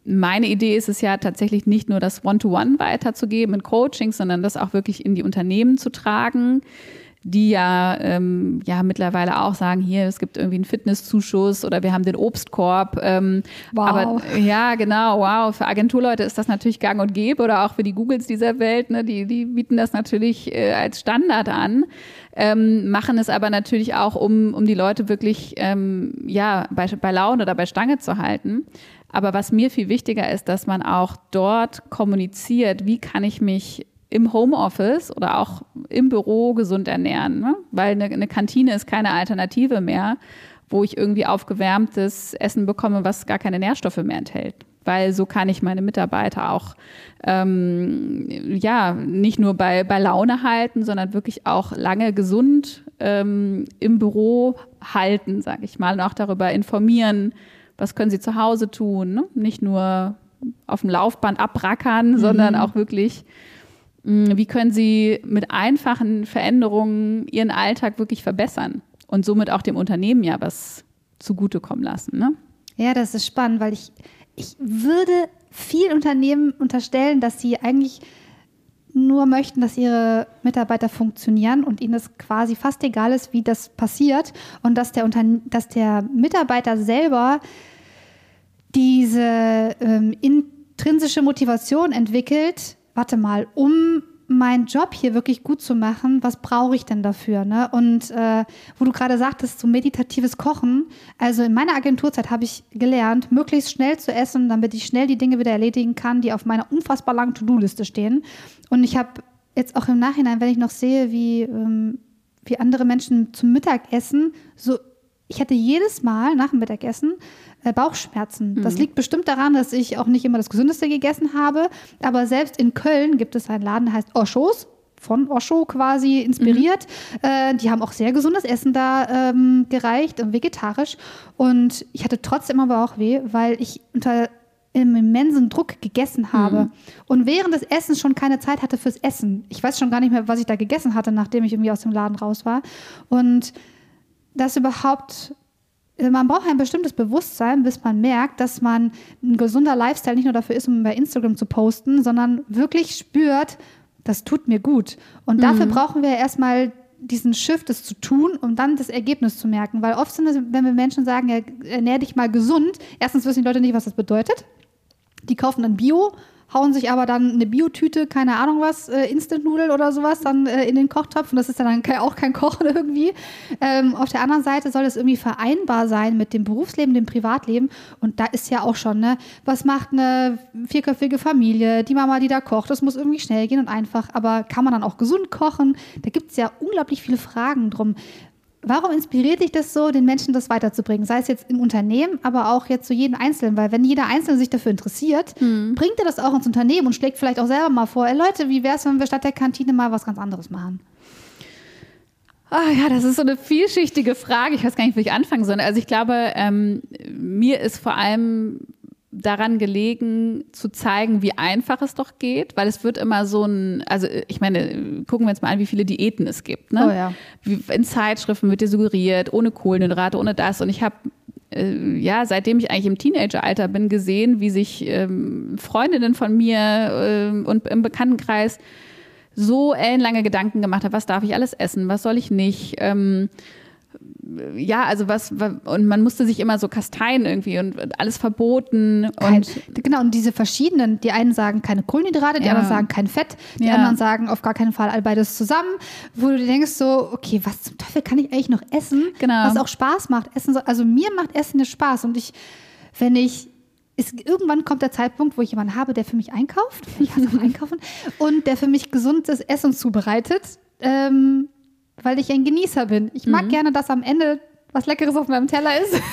meine Idee ist es ja tatsächlich nicht nur das One-to-One -One weiterzugeben in Coachings, sondern das auch wirklich in die Unternehmen zu tragen die ja, ähm, ja mittlerweile auch sagen, hier, es gibt irgendwie einen Fitnesszuschuss oder wir haben den Obstkorb. Ähm, wow. Aber ja, genau, wow. Für Agenturleute ist das natürlich gang und gäbe oder auch für die Googles dieser Welt, ne, die, die bieten das natürlich äh, als Standard an. Ähm, machen es aber natürlich auch, um, um die Leute wirklich ähm, ja, bei, bei Laune oder bei Stange zu halten. Aber was mir viel wichtiger ist, dass man auch dort kommuniziert, wie kann ich mich im Homeoffice oder auch im Büro gesund ernähren, ne? weil eine, eine Kantine ist keine Alternative mehr, wo ich irgendwie aufgewärmtes Essen bekomme, was gar keine Nährstoffe mehr enthält. Weil so kann ich meine Mitarbeiter auch ähm, ja nicht nur bei, bei Laune halten, sondern wirklich auch lange gesund ähm, im Büro halten, sage ich mal, und auch darüber informieren, was können sie zu Hause tun. Ne? Nicht nur auf dem Laufband abrackern, mhm. sondern auch wirklich wie können Sie mit einfachen Veränderungen Ihren Alltag wirklich verbessern und somit auch dem Unternehmen ja was zugutekommen lassen? Ne? Ja, das ist spannend, weil ich, ich würde vielen Unternehmen unterstellen, dass sie eigentlich nur möchten, dass ihre Mitarbeiter funktionieren und ihnen es quasi fast egal ist, wie das passiert und dass der, Unterne dass der Mitarbeiter selber diese ähm, intrinsische Motivation entwickelt, warte mal, um meinen Job hier wirklich gut zu machen, was brauche ich denn dafür? Ne? Und äh, wo du gerade sagtest, so meditatives Kochen, also in meiner Agenturzeit habe ich gelernt, möglichst schnell zu essen, damit ich schnell die Dinge wieder erledigen kann, die auf meiner unfassbar langen To-Do-Liste stehen. Und ich habe jetzt auch im Nachhinein, wenn ich noch sehe, wie, ähm, wie andere Menschen zum Mittagessen, so ich hatte jedes Mal nach dem Mittagessen Bauchschmerzen. Mhm. Das liegt bestimmt daran, dass ich auch nicht immer das Gesündeste gegessen habe. Aber selbst in Köln gibt es einen Laden, der heißt Oschos. von Osho quasi inspiriert. Mhm. Äh, die haben auch sehr gesundes Essen da ähm, gereicht und vegetarisch. Und ich hatte trotzdem aber auch weh, weil ich unter im immensen Druck gegessen habe mhm. und während des Essens schon keine Zeit hatte fürs Essen. Ich weiß schon gar nicht mehr, was ich da gegessen hatte, nachdem ich irgendwie aus dem Laden raus war. Und das überhaupt man braucht ein bestimmtes Bewusstsein, bis man merkt, dass man ein gesunder Lifestyle nicht nur dafür ist, um bei Instagram zu posten, sondern wirklich spürt, das tut mir gut. Und mhm. dafür brauchen wir erstmal diesen Shift, das zu tun, um dann das Ergebnis zu merken. Weil oft sind es, wenn wir Menschen sagen, ernähr dich mal gesund, erstens wissen die Leute nicht, was das bedeutet. Die kaufen dann Bio hauen sich aber dann eine Biotüte, keine Ahnung was, äh, Instant-Nudel oder sowas, dann äh, in den Kochtopf. Und das ist dann auch kein Kochen [LAUGHS] irgendwie. Ähm, auf der anderen Seite soll es irgendwie vereinbar sein mit dem Berufsleben, dem Privatleben. Und da ist ja auch schon, ne, was macht eine vierköpfige Familie, die Mama, die da kocht, das muss irgendwie schnell gehen und einfach. Aber kann man dann auch gesund kochen? Da gibt es ja unglaublich viele Fragen drum. Warum inspiriert dich das so, den Menschen das weiterzubringen? Sei es jetzt im Unternehmen, aber auch jetzt zu jedem Einzelnen, weil wenn jeder Einzelne sich dafür interessiert, mhm. bringt er das auch ins Unternehmen und schlägt vielleicht auch selber mal vor, ey Leute, wie wäre es, wenn wir statt der Kantine mal was ganz anderes machen? Ah ja, das ist so eine vielschichtige Frage. Ich weiß gar nicht, wo ich anfangen soll. Also ich glaube, ähm, mir ist vor allem daran gelegen, zu zeigen, wie einfach es doch geht, weil es wird immer so ein, also ich meine, gucken wir uns mal an, wie viele Diäten es gibt. Ne? Oh ja. In Zeitschriften wird dir suggeriert, ohne Kohlenhydrate, ohne das. Und ich habe äh, ja, seitdem ich eigentlich im Teenageralter bin, gesehen, wie sich ähm, Freundinnen von mir äh, und im Bekanntenkreis so ellenlange Gedanken gemacht haben, was darf ich alles essen, was soll ich nicht. Ähm, ja, also was, und man musste sich immer so kasteien irgendwie und alles verboten. Und genau, und diese verschiedenen, die einen sagen keine Kohlenhydrate, die ja. anderen sagen kein Fett, die ja. anderen sagen auf gar keinen Fall all beides zusammen, wo du denkst so, okay, was zum Teufel kann ich eigentlich noch essen, genau. was auch Spaß macht. Essen so, also mir macht Essen ja Spaß und ich, wenn ich ist, irgendwann kommt der Zeitpunkt, wo ich jemanden habe, der für mich einkauft, [LAUGHS] ich auch einkaufen, und der für mich gesundes Essen zubereitet. Ähm, weil ich ein Genießer bin. Ich mag mhm. gerne, dass am Ende was Leckeres auf meinem Teller ist. [LAUGHS]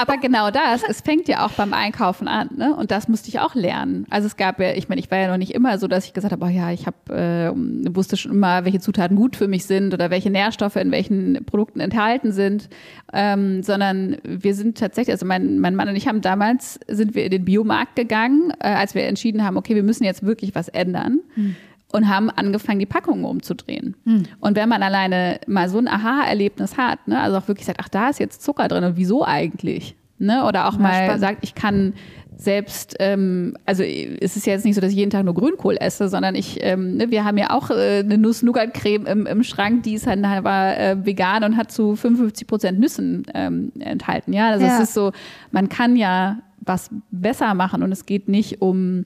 Aber genau das, es fängt ja auch beim Einkaufen an, ne? Und das musste ich auch lernen. Also es gab ja, ich meine, ich war ja noch nicht immer so, dass ich gesagt habe, oh ja, ich habe äh, wusste schon immer, welche Zutaten gut für mich sind oder welche Nährstoffe in welchen Produkten enthalten sind, ähm, sondern wir sind tatsächlich, also mein, mein Mann und ich haben damals sind wir in den Biomarkt gegangen, äh, als wir entschieden haben, okay, wir müssen jetzt wirklich was ändern. Mhm und haben angefangen, die Packungen umzudrehen. Hm. Und wenn man alleine mal so ein Aha-Erlebnis hat, ne, also auch wirklich sagt, ach, da ist jetzt Zucker drin und wieso eigentlich? Ne? Oder auch ja, mal spannend. sagt, ich kann selbst, ähm, also es ist ja jetzt nicht so, dass ich jeden Tag nur Grünkohl esse, sondern ich, ähm, ne, wir haben ja auch äh, eine Nuss-Nougat-Creme im, im Schrank, die ist halt, war äh, vegan und hat zu 55 Prozent Nüssen ähm, enthalten. Ja, also ja. es ist so, man kann ja was besser machen und es geht nicht um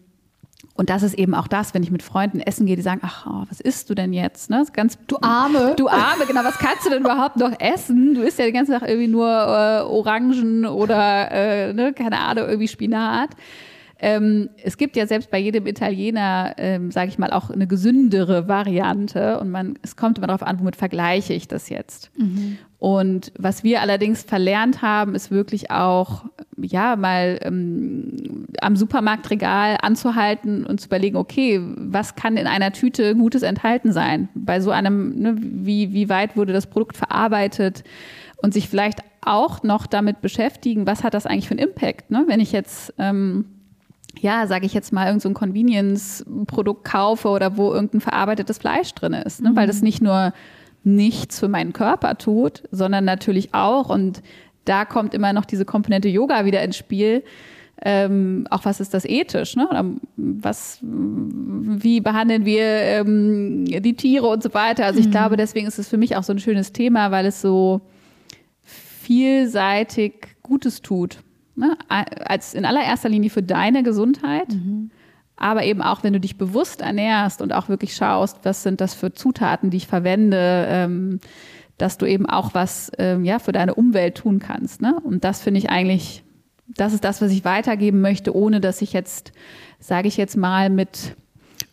und das ist eben auch das, wenn ich mit Freunden essen gehe, die sagen, ach, oh, was isst du denn jetzt? Ne? Ganz, du Arme. Du Arme, genau. Was kannst du denn überhaupt noch essen? Du isst ja den ganzen Tag irgendwie nur äh, Orangen oder, äh, ne, keine Ahnung, irgendwie Spinat. Ähm, es gibt ja selbst bei jedem Italiener, ähm, sage ich mal, auch eine gesündere Variante. Und man, es kommt immer darauf an, womit vergleiche ich das jetzt. Mhm. Und was wir allerdings verlernt haben, ist wirklich auch, ja, mal ähm, am Supermarktregal anzuhalten und zu überlegen, okay, was kann in einer Tüte Gutes enthalten sein? Bei so einem, ne, wie, wie weit wurde das Produkt verarbeitet? Und sich vielleicht auch noch damit beschäftigen, was hat das eigentlich für einen Impact? Ne? Wenn ich jetzt ähm, ja, sage ich jetzt mal, irgendein so Convenience-Produkt kaufe oder wo irgendein verarbeitetes Fleisch drin ist. Ne? Mhm. Weil das nicht nur nichts für meinen Körper tut, sondern natürlich auch, und da kommt immer noch diese Komponente Yoga wieder ins Spiel, ähm, auch was ist das ethisch, ne? Oder was, wie behandeln wir ähm, die Tiere und so weiter. Also ich mhm. glaube, deswegen ist es für mich auch so ein schönes Thema, weil es so vielseitig Gutes tut. Ne? Als in allererster Linie für deine Gesundheit, mhm. aber eben auch, wenn du dich bewusst ernährst und auch wirklich schaust, was sind das für Zutaten, die ich verwende, ähm, dass du eben auch was ähm, ja, für deine Umwelt tun kannst. Ne? Und das finde ich eigentlich, das ist das, was ich weitergeben möchte, ohne dass ich jetzt, sage ich jetzt mal, mit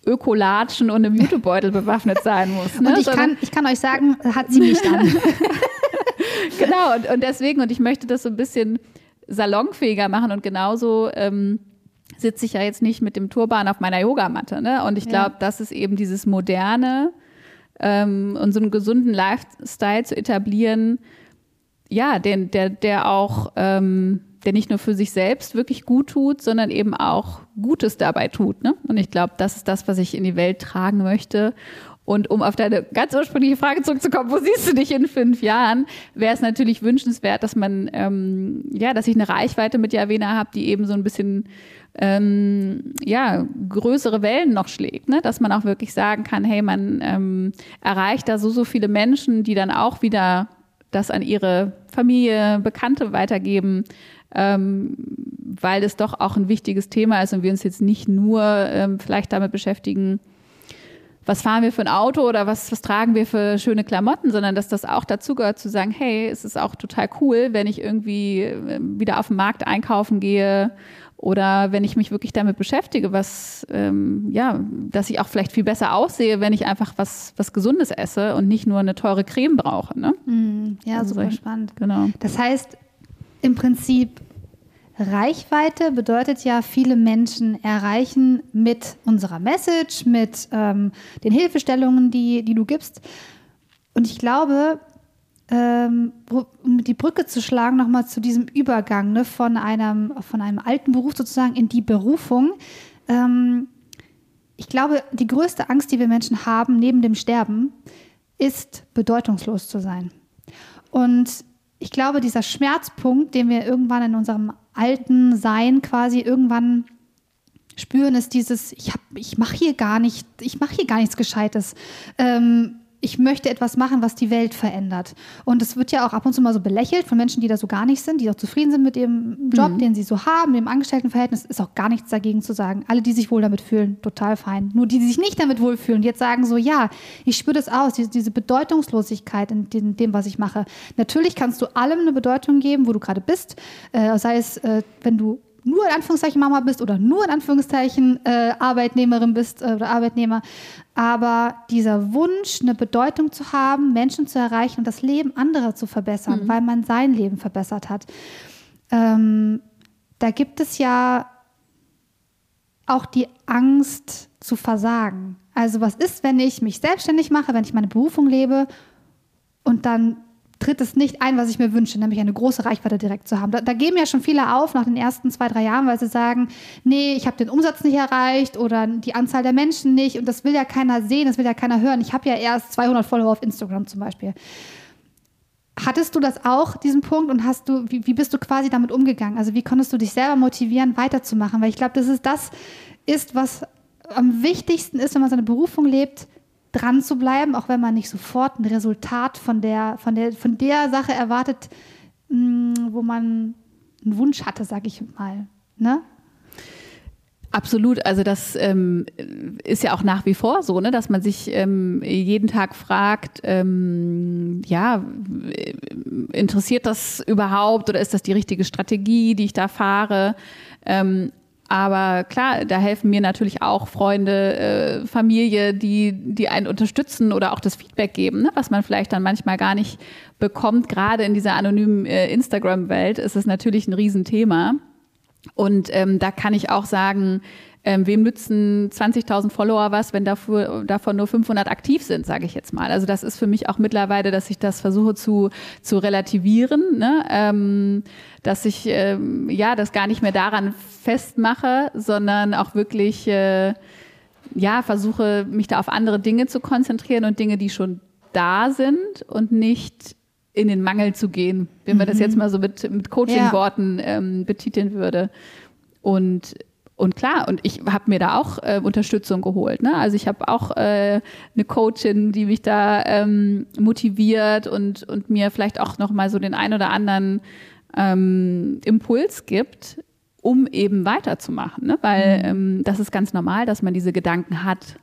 Ökolatschen und einem Jutebeutel bewaffnet sein [LAUGHS] muss. Ne? Und ich kann, ich kann euch sagen, hat sie mich dann. [LAUGHS] genau, und, und deswegen, und ich möchte das so ein bisschen salonfähiger machen und genauso ähm, sitze ich ja jetzt nicht mit dem Turban auf meiner Yogamatte. Ne? Und ich glaube, ja. das ist eben dieses moderne ähm, und so einen gesunden Lifestyle zu etablieren, ja, den, der, der auch, ähm, der nicht nur für sich selbst wirklich gut tut, sondern eben auch Gutes dabei tut. Ne? Und ich glaube, das ist das, was ich in die Welt tragen möchte. Und um auf deine ganz ursprüngliche Frage zurückzukommen, wo siehst du dich in fünf Jahren, wäre es natürlich wünschenswert, dass man, ähm, ja, dass ich eine Reichweite mit Javena habe, die eben so ein bisschen ähm, ja, größere Wellen noch schlägt, ne? dass man auch wirklich sagen kann, hey, man ähm, erreicht da so, so viele Menschen, die dann auch wieder das an ihre Familie, Bekannte weitergeben, ähm, weil es doch auch ein wichtiges Thema ist und wir uns jetzt nicht nur ähm, vielleicht damit beschäftigen, was fahren wir für ein Auto oder was, was tragen wir für schöne Klamotten, sondern dass das auch dazu gehört zu sagen, hey, es ist auch total cool, wenn ich irgendwie ähm, wieder auf dem Markt einkaufen gehe oder wenn ich mich wirklich damit beschäftige, was, ähm, ja, dass ich auch vielleicht viel besser aussehe, wenn ich einfach was, was Gesundes esse und nicht nur eine teure Creme brauche. Ne? Mm, ja, also super spannend. Genau. Das heißt, im Prinzip Reichweite bedeutet ja, viele Menschen erreichen mit unserer Message, mit ähm, den Hilfestellungen, die, die du gibst. Und ich glaube, ähm, um die Brücke zu schlagen, nochmal zu diesem Übergang ne, von, einem, von einem alten Beruf sozusagen in die Berufung. Ähm, ich glaube, die größte Angst, die wir Menschen haben, neben dem Sterben, ist bedeutungslos zu sein. Und ich glaube, dieser Schmerzpunkt, den wir irgendwann in unserem alten Sein quasi irgendwann spüren, ist dieses, ich, ich mache hier gar nicht, ich mache hier gar nichts Gescheites. Ähm, ich möchte etwas machen, was die Welt verändert. Und es wird ja auch ab und zu mal so belächelt von Menschen, die da so gar nicht sind, die auch zufrieden sind mit ihrem Job, mhm. den sie so haben, dem Angestelltenverhältnis, ist auch gar nichts dagegen zu sagen. Alle, die sich wohl damit fühlen, total fein. Nur die, die sich nicht damit wohlfühlen, jetzt sagen so, ja, ich spüre das aus, diese, diese Bedeutungslosigkeit in, in, dem, was ich mache. Natürlich kannst du allem eine Bedeutung geben, wo du gerade bist, äh, sei es, äh, wenn du nur in Anführungszeichen Mama bist oder nur in Anführungszeichen äh, Arbeitnehmerin bist äh, oder Arbeitnehmer. Aber dieser Wunsch, eine Bedeutung zu haben, Menschen zu erreichen und das Leben anderer zu verbessern, mhm. weil man sein Leben verbessert hat. Ähm, da gibt es ja auch die Angst zu versagen. Also was ist, wenn ich mich selbstständig mache, wenn ich meine Berufung lebe und dann tritt es nicht ein, was ich mir wünsche, nämlich eine große Reichweite direkt zu haben. Da, da geben ja schon viele auf nach den ersten zwei, drei Jahren, weil sie sagen, nee, ich habe den Umsatz nicht erreicht oder die Anzahl der Menschen nicht und das will ja keiner sehen, das will ja keiner hören. Ich habe ja erst 200 Follower auf Instagram zum Beispiel. Hattest du das auch, diesen Punkt, und hast du, wie, wie bist du quasi damit umgegangen? Also wie konntest du dich selber motivieren, weiterzumachen? Weil ich glaube, das ist das ist, was am wichtigsten ist, wenn man seine Berufung lebt, dran zu bleiben, auch wenn man nicht sofort ein Resultat von der, von der, von der Sache erwartet, mm, wo man einen Wunsch hatte, sage ich mal. Ne? Absolut, also das ähm, ist ja auch nach wie vor so, ne, dass man sich ähm, jeden Tag fragt, ähm, ja, interessiert das überhaupt oder ist das die richtige Strategie, die ich da fahre? Aber klar, da helfen mir natürlich auch Freunde, äh, Familie, die, die einen unterstützen oder auch das Feedback geben, ne? was man vielleicht dann manchmal gar nicht bekommt. Gerade in dieser anonymen äh, Instagram-Welt ist es natürlich ein Riesenthema. Und ähm, da kann ich auch sagen, ähm, wem nützen 20.000 Follower was, wenn dafür, davon nur 500 aktiv sind, sage ich jetzt mal. Also das ist für mich auch mittlerweile, dass ich das versuche zu, zu relativieren, ne? ähm, dass ich ähm, ja das gar nicht mehr daran festmache, sondern auch wirklich äh, ja versuche, mich da auf andere Dinge zu konzentrieren und Dinge, die schon da sind und nicht in den Mangel zu gehen, wenn man das mhm. jetzt mal so mit, mit Coaching-Worten ähm, betiteln würde. Und und klar, und ich habe mir da auch äh, Unterstützung geholt. Ne? Also ich habe auch äh, eine Coachin, die mich da ähm, motiviert und, und mir vielleicht auch nochmal so den ein oder anderen ähm, Impuls gibt, um eben weiterzumachen. Ne? Weil mhm. ähm, das ist ganz normal, dass man diese Gedanken hat.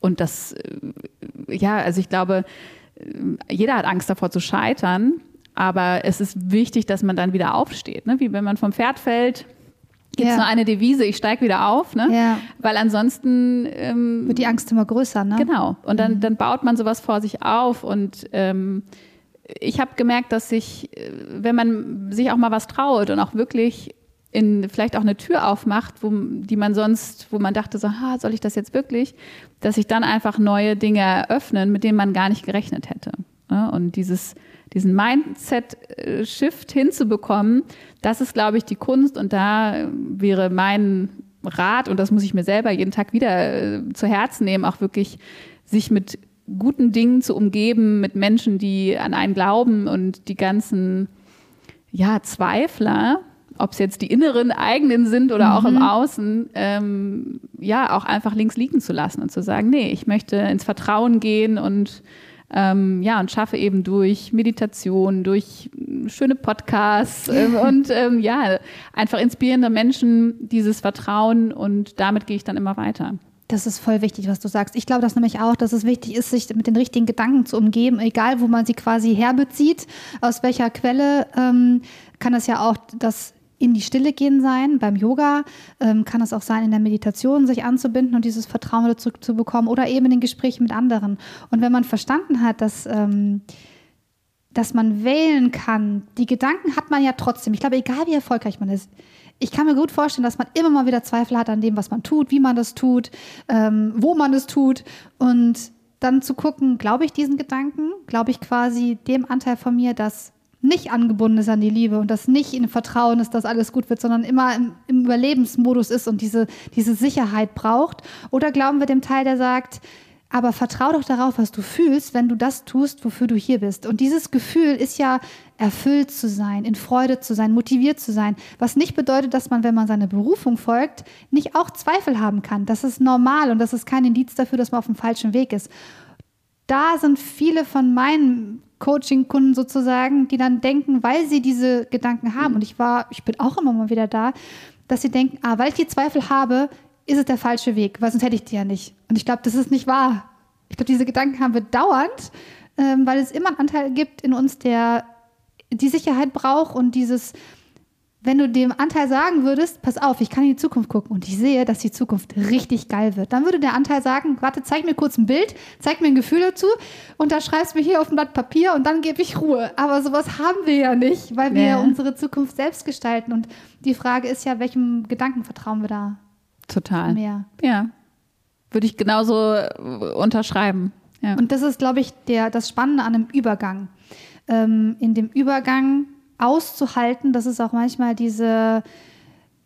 Und das, äh, ja, also ich glaube, äh, jeder hat Angst davor zu scheitern. Aber es ist wichtig, dass man dann wieder aufsteht. Ne? Wie wenn man vom Pferd fällt, gibt es ja. nur eine Devise, ich steige wieder auf, ne? Ja. Weil ansonsten ähm, wird die Angst immer größer, ne? Genau. Und dann, mhm. dann baut man sowas vor sich auf und ähm, ich habe gemerkt, dass sich, äh, wenn man sich auch mal was traut und auch wirklich in vielleicht auch eine Tür aufmacht, wo, die man sonst, wo man dachte so, ha, soll ich das jetzt wirklich, dass sich dann einfach neue Dinge eröffnen, mit denen man gar nicht gerechnet hätte. Ja, und dieses, diesen Mindset-Shift hinzubekommen, das ist, glaube ich, die Kunst. Und da wäre mein Rat, und das muss ich mir selber jeden Tag wieder äh, zu Herzen nehmen, auch wirklich sich mit guten Dingen zu umgeben, mit Menschen, die an einen glauben und die ganzen ja, Zweifler, ob es jetzt die inneren eigenen sind oder mhm. auch im mhm. Außen, ähm, ja, auch einfach links liegen zu lassen und zu sagen, nee, ich möchte ins Vertrauen gehen und ähm, ja, und schaffe eben durch Meditation, durch schöne Podcasts ähm, [LAUGHS] und ähm, ja, einfach inspirierende Menschen dieses Vertrauen und damit gehe ich dann immer weiter. Das ist voll wichtig, was du sagst. Ich glaube das nämlich auch, dass es wichtig ist, sich mit den richtigen Gedanken zu umgeben, egal wo man sie quasi herbezieht, aus welcher Quelle, ähm, kann es ja auch das in die Stille gehen sein. Beim Yoga ähm, kann es auch sein, in der Meditation sich anzubinden und dieses Vertrauen wieder zurückzubekommen oder eben in den Gesprächen mit anderen. Und wenn man verstanden hat, dass, ähm, dass man wählen kann, die Gedanken hat man ja trotzdem. Ich glaube, egal wie erfolgreich man ist, ich kann mir gut vorstellen, dass man immer mal wieder Zweifel hat an dem, was man tut, wie man das tut, ähm, wo man es tut. Und dann zu gucken, glaube ich diesen Gedanken, glaube ich quasi dem Anteil von mir, dass nicht angebunden ist an die Liebe und das nicht in Vertrauen ist, dass alles gut wird, sondern immer im, im Überlebensmodus ist und diese, diese Sicherheit braucht? Oder glauben wir dem Teil, der sagt, aber vertrau doch darauf, was du fühlst, wenn du das tust, wofür du hier bist. Und dieses Gefühl ist ja erfüllt zu sein, in Freude zu sein, motiviert zu sein, was nicht bedeutet, dass man, wenn man seiner Berufung folgt, nicht auch Zweifel haben kann. Das ist normal und das ist kein Indiz dafür, dass man auf dem falschen Weg ist. Da sind viele von meinen Coaching-Kunden sozusagen, die dann denken, weil sie diese Gedanken haben, und ich war, ich bin auch immer mal wieder da, dass sie denken, ah, weil ich die Zweifel habe, ist es der falsche Weg, weil sonst hätte ich die ja nicht. Und ich glaube, das ist nicht wahr. Ich glaube, diese Gedanken haben wir dauernd, ähm, weil es immer einen Anteil gibt in uns, der die Sicherheit braucht und dieses, wenn du dem Anteil sagen würdest, pass auf, ich kann in die Zukunft gucken und ich sehe, dass die Zukunft richtig geil wird, dann würde der Anteil sagen, warte, zeig mir kurz ein Bild, zeig mir ein Gefühl dazu und da schreibst du mir hier auf ein Blatt Papier und dann gebe ich Ruhe. Aber sowas haben wir ja nicht, weil wir ja. unsere Zukunft selbst gestalten und die Frage ist ja, welchem Gedanken vertrauen wir da? Total. Mehr. Ja. Würde ich genauso äh, unterschreiben. Ja. Und das ist, glaube ich, der, das Spannende an einem Übergang. Ähm, in dem Übergang auszuhalten, dass es auch manchmal diese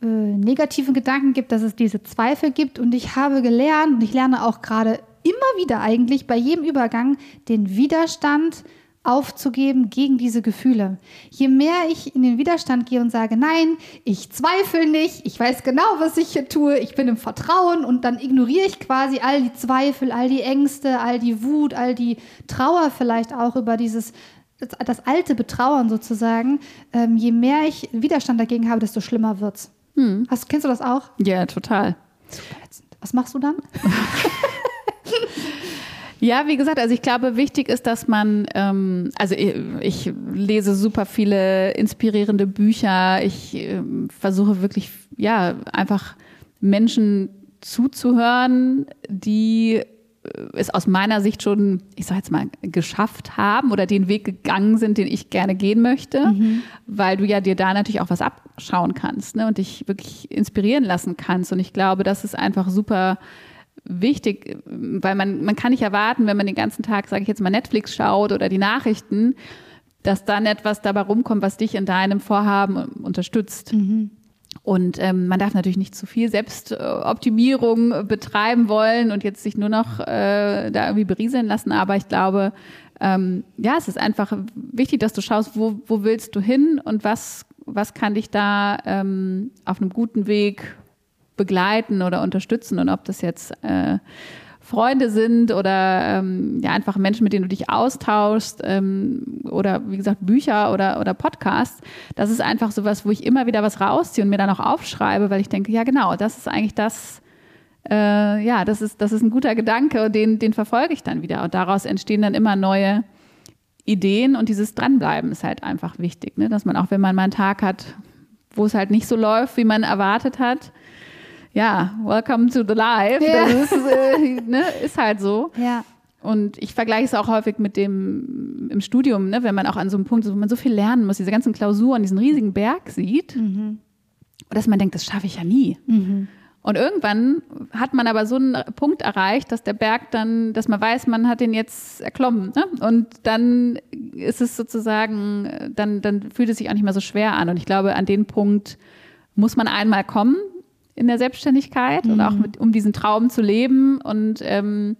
äh, negativen Gedanken gibt, dass es diese Zweifel gibt. Und ich habe gelernt, und ich lerne auch gerade immer wieder eigentlich bei jedem Übergang, den Widerstand aufzugeben gegen diese Gefühle. Je mehr ich in den Widerstand gehe und sage, nein, ich zweifle nicht, ich weiß genau, was ich hier tue, ich bin im Vertrauen und dann ignoriere ich quasi all die Zweifel, all die Ängste, all die Wut, all die Trauer vielleicht auch über dieses das alte Betrauern sozusagen, ähm, je mehr ich Widerstand dagegen habe, desto schlimmer wird's. Hm. Hast, kennst du das auch? Ja, total. Was machst du dann? [LAUGHS] Ja, wie gesagt, also ich glaube, wichtig ist, dass man, ähm, also ich, ich, lese super viele inspirierende Bücher. Ich äh, versuche wirklich, ja, einfach Menschen zuzuhören, die es aus meiner Sicht schon, ich sage jetzt mal, geschafft haben oder den Weg gegangen sind, den ich gerne gehen möchte, mhm. weil du ja dir da natürlich auch was abschauen kannst ne, und dich wirklich inspirieren lassen kannst. Und ich glaube, das ist einfach super wichtig, weil man, man kann nicht erwarten, wenn man den ganzen Tag, sage ich jetzt mal, Netflix schaut oder die Nachrichten, dass dann etwas dabei rumkommt, was dich in deinem Vorhaben unterstützt. Mhm. Und ähm, man darf natürlich nicht zu viel Selbstoptimierung betreiben wollen und jetzt sich nur noch äh, da irgendwie berieseln lassen. Aber ich glaube, ähm, ja, es ist einfach wichtig, dass du schaust, wo, wo willst du hin und was, was kann dich da ähm, auf einem guten Weg begleiten oder unterstützen. Und ob das jetzt äh, Freunde sind oder ähm, ja, einfach Menschen, mit denen du dich austauschst ähm, oder wie gesagt Bücher oder, oder Podcasts. Das ist einfach sowas, wo ich immer wieder was rausziehe und mir dann auch aufschreibe, weil ich denke, ja genau, das ist eigentlich das, äh, ja, das ist, das ist ein guter Gedanke und den, den verfolge ich dann wieder. Und daraus entstehen dann immer neue Ideen und dieses Dranbleiben ist halt einfach wichtig, ne? dass man auch, wenn man mal einen Tag hat, wo es halt nicht so läuft, wie man erwartet hat, ja, welcome to the life. Ja. Das ist, äh, ne, ist halt so. Ja. Und ich vergleiche es auch häufig mit dem im Studium, ne, wenn man auch an so einem Punkt ist, wo man so viel lernen muss, diese ganzen Klausuren, diesen riesigen Berg sieht. Mhm. dass man denkt, das schaffe ich ja nie. Mhm. Und irgendwann hat man aber so einen Punkt erreicht, dass der Berg dann, dass man weiß, man hat den jetzt erklommen. Ne? Und dann ist es sozusagen, dann, dann fühlt es sich auch nicht mehr so schwer an. Und ich glaube, an den Punkt muss man einmal kommen in der Selbstständigkeit mhm. und auch mit, um diesen Traum zu leben. Und ähm,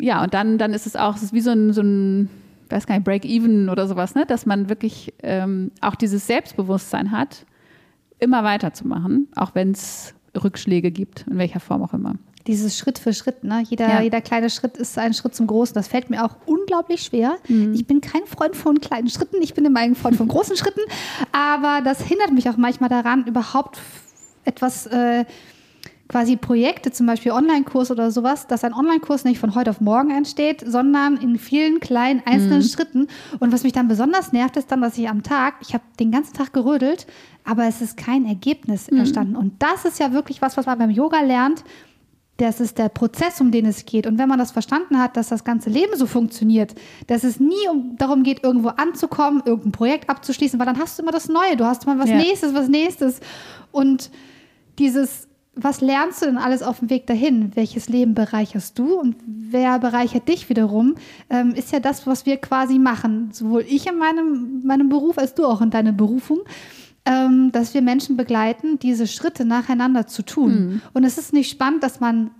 ja, und dann, dann ist es auch, es ist wie so ein, so ein weiß gar nicht, Break-Even oder sowas, ne? dass man wirklich ähm, auch dieses Selbstbewusstsein hat, immer weiterzumachen, auch wenn es Rückschläge gibt, in welcher Form auch immer. Dieses Schritt für Schritt, ne? Jeder, ja. jeder kleine Schritt ist ein Schritt zum Großen. Das fällt mir auch unglaublich schwer. Mhm. Ich bin kein Freund von kleinen Schritten, ich bin immer ein Freund von [LAUGHS] großen Schritten. Aber das hindert mich auch manchmal daran, überhaupt etwas äh, quasi Projekte, zum Beispiel Online-Kurs oder sowas, dass ein Online-Kurs nicht von heute auf morgen entsteht, sondern in vielen kleinen einzelnen mhm. Schritten. Und was mich dann besonders nervt, ist dann, dass ich am Tag, ich habe den ganzen Tag gerödelt, aber es ist kein Ergebnis mhm. entstanden. Und das ist ja wirklich was, was man beim Yoga lernt. Das ist der Prozess, um den es geht. Und wenn man das verstanden hat, dass das ganze Leben so funktioniert, dass es nie um, darum geht, irgendwo anzukommen, irgendein Projekt abzuschließen, weil dann hast du immer das Neue, du hast immer was ja. Nächstes, was Nächstes. Und dieses was lernst du denn alles auf dem Weg dahin? Welches Leben bereicherst du und wer bereichert dich wiederum? Ähm, ist ja das, was wir quasi machen. Sowohl ich in meinem, meinem Beruf als du auch in deiner Berufung. Ähm, dass wir Menschen begleiten, diese Schritte nacheinander zu tun. Mhm. Und es ist nicht spannend, dass man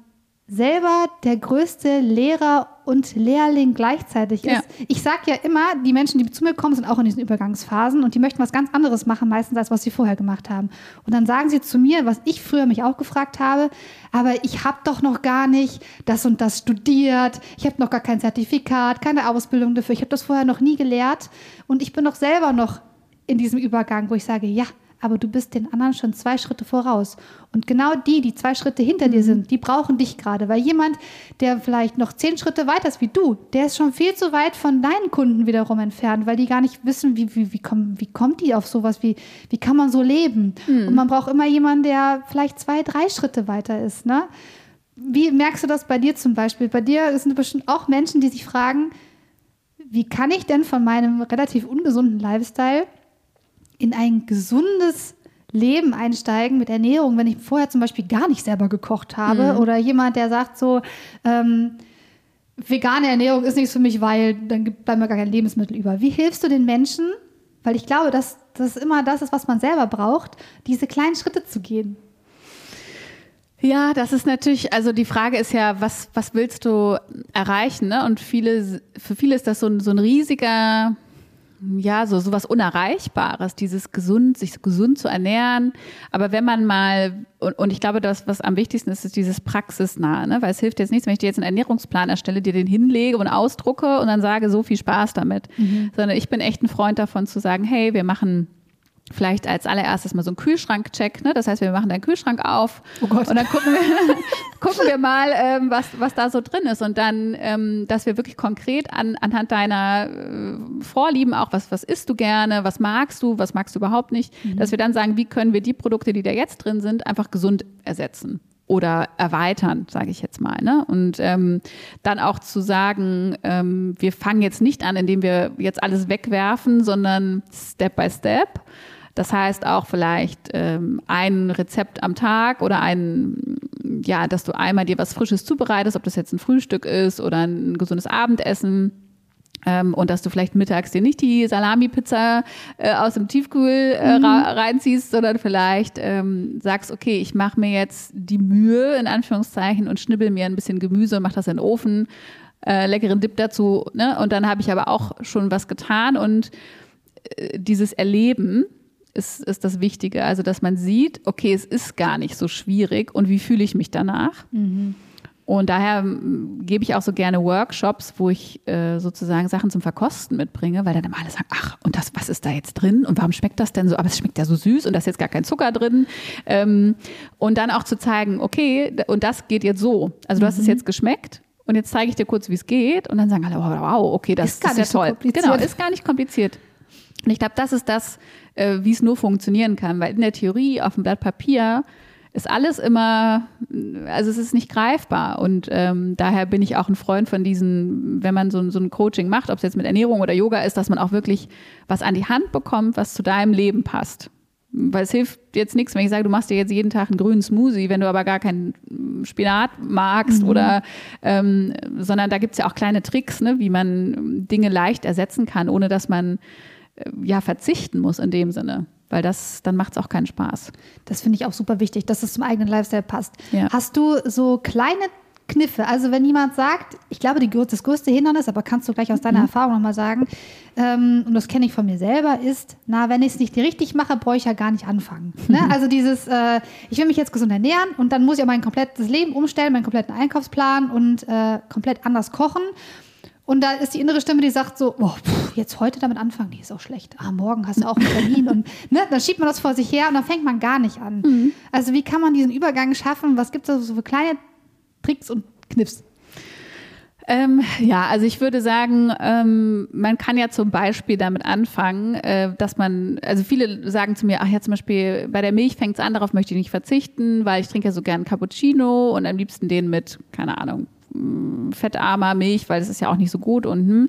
selber der größte Lehrer und Lehrling gleichzeitig ist. Ja. Ich sage ja immer, die Menschen, die zu mir kommen, sind auch in diesen Übergangsphasen und die möchten was ganz anderes machen, meistens als was sie vorher gemacht haben. Und dann sagen sie zu mir, was ich früher mich auch gefragt habe, aber ich habe doch noch gar nicht das und das studiert, ich habe noch gar kein Zertifikat, keine Ausbildung dafür, ich habe das vorher noch nie gelehrt und ich bin doch selber noch in diesem Übergang, wo ich sage, ja, aber du bist den anderen schon zwei Schritte voraus. Und genau die, die zwei Schritte hinter mhm. dir sind, die brauchen dich gerade. Weil jemand, der vielleicht noch zehn Schritte weiter ist wie du, der ist schon viel zu weit von deinen Kunden wiederum entfernt, weil die gar nicht wissen, wie, wie, wie, kommen, wie kommt die auf sowas, wie, wie kann man so leben. Mhm. Und man braucht immer jemanden, der vielleicht zwei, drei Schritte weiter ist. Ne? Wie merkst du das bei dir zum Beispiel? Bei dir sind bestimmt auch Menschen, die sich fragen, wie kann ich denn von meinem relativ ungesunden Lifestyle in ein gesundes Leben einsteigen mit Ernährung, wenn ich vorher zum Beispiel gar nicht selber gekocht habe mhm. oder jemand, der sagt so, ähm, vegane Ernährung ist nichts für mich, weil dann bleibt mir gar kein Lebensmittel über. Wie hilfst du den Menschen? Weil ich glaube, dass das immer das ist, was man selber braucht, diese kleinen Schritte zu gehen. Ja, das ist natürlich, also die Frage ist ja, was, was willst du erreichen? Ne? Und viele, für viele ist das so ein, so ein riesiger ja, so sowas Unerreichbares, dieses gesund, sich gesund zu ernähren. Aber wenn man mal, und, und ich glaube, das, was am wichtigsten ist, ist dieses Praxisnahe, ne? weil es hilft jetzt nichts, wenn ich dir jetzt einen Ernährungsplan erstelle, dir den hinlege und ausdrucke und dann sage, so viel Spaß damit. Mhm. Sondern ich bin echt ein Freund davon zu sagen, hey, wir machen vielleicht als allererstes mal so einen Kühlschrankcheck. Ne? Das heißt, wir machen deinen Kühlschrank auf oh und dann gucken wir, [LAUGHS] gucken wir mal, ähm, was, was da so drin ist. Und dann, ähm, dass wir wirklich konkret an, anhand deiner äh, Vorlieben auch, was, was isst du gerne, was magst du, was magst du überhaupt nicht, mhm. dass wir dann sagen, wie können wir die Produkte, die da jetzt drin sind, einfach gesund ersetzen oder erweitern, sage ich jetzt mal. Ne? Und ähm, dann auch zu sagen, ähm, wir fangen jetzt nicht an, indem wir jetzt alles wegwerfen, sondern Step by Step. Das heißt auch vielleicht ähm, ein Rezept am Tag oder ein, ja, dass du einmal dir was Frisches zubereitest, ob das jetzt ein Frühstück ist oder ein gesundes Abendessen. Ähm, und dass du vielleicht mittags dir nicht die Salami-Pizza äh, aus dem Tiefkühl äh, mhm. reinziehst, sondern vielleicht ähm, sagst, okay, ich mache mir jetzt die Mühe, in Anführungszeichen, und schnibbel mir ein bisschen Gemüse und mach das in den Ofen, äh, leckeren Dip dazu. Ne? Und dann habe ich aber auch schon was getan und äh, dieses Erleben, ist, ist das Wichtige. Also, dass man sieht, okay, es ist gar nicht so schwierig und wie fühle ich mich danach. Mhm. Und daher gebe ich auch so gerne Workshops, wo ich äh, sozusagen Sachen zum Verkosten mitbringe, weil dann immer alle sagen, ach, und das, was ist da jetzt drin? Und warum schmeckt das denn so? Aber es schmeckt ja so süß und da ist jetzt gar kein Zucker drin. Ähm, und dann auch zu zeigen, okay, und das geht jetzt so. Also du mhm. hast es mhm. jetzt geschmeckt und jetzt zeige ich dir kurz, wie es geht. Und dann sagen alle, wow, okay, das ist, gar ist ja toll. So genau, ist gar nicht kompliziert. Und ich glaube, das ist das, äh, wie es nur funktionieren kann, weil in der Theorie auf dem Blatt Papier ist alles immer, also es ist nicht greifbar. Und ähm, daher bin ich auch ein Freund von diesen, wenn man so, so ein Coaching macht, ob es jetzt mit Ernährung oder Yoga ist, dass man auch wirklich was an die Hand bekommt, was zu deinem Leben passt. Weil es hilft jetzt nichts, wenn ich sage, du machst dir jetzt jeden Tag einen grünen Smoothie, wenn du aber gar keinen Spinat magst mhm. oder ähm, sondern da gibt es ja auch kleine Tricks, ne, wie man Dinge leicht ersetzen kann, ohne dass man ja verzichten muss in dem Sinne. Weil das, dann macht es auch keinen Spaß. Das finde ich auch super wichtig, dass es zum eigenen Lifestyle passt. Ja. Hast du so kleine Kniffe. Also wenn jemand sagt, ich glaube, die, das größte Hindernis, aber kannst du gleich aus deiner mhm. Erfahrung nochmal sagen, ähm, und das kenne ich von mir selber, ist, na, wenn ich es nicht richtig mache, brauche ich ja gar nicht anfangen. Ne? [LAUGHS] Also dieses, äh, ich will mich jetzt gesund ernähren und dann muss ich auch mein komplettes Leben umstellen, meinen kompletten Einkaufsplan und äh, komplett anders kochen. Und da ist die innere Stimme, die sagt so, oh, pff, jetzt heute damit anfangen, die ist auch schlecht. Ah, morgen hast du auch einen Termin. und [LAUGHS] ne, dann schiebt man das vor sich her und dann fängt man gar nicht an. Mhm. Also wie kann man diesen Übergang schaffen? Was gibt es da so für kleine Tricks und Kniffs? Ähm, ja, also ich würde sagen, ähm, man kann ja zum Beispiel damit anfangen, äh, dass man, also viele sagen zu mir, ach ja, zum Beispiel bei der Milch fängt es an, darauf möchte ich nicht verzichten, weil ich trinke ja so gern Cappuccino und am liebsten den mit, keine Ahnung, fettarmer Milch, weil das ist ja auch nicht so gut und hm,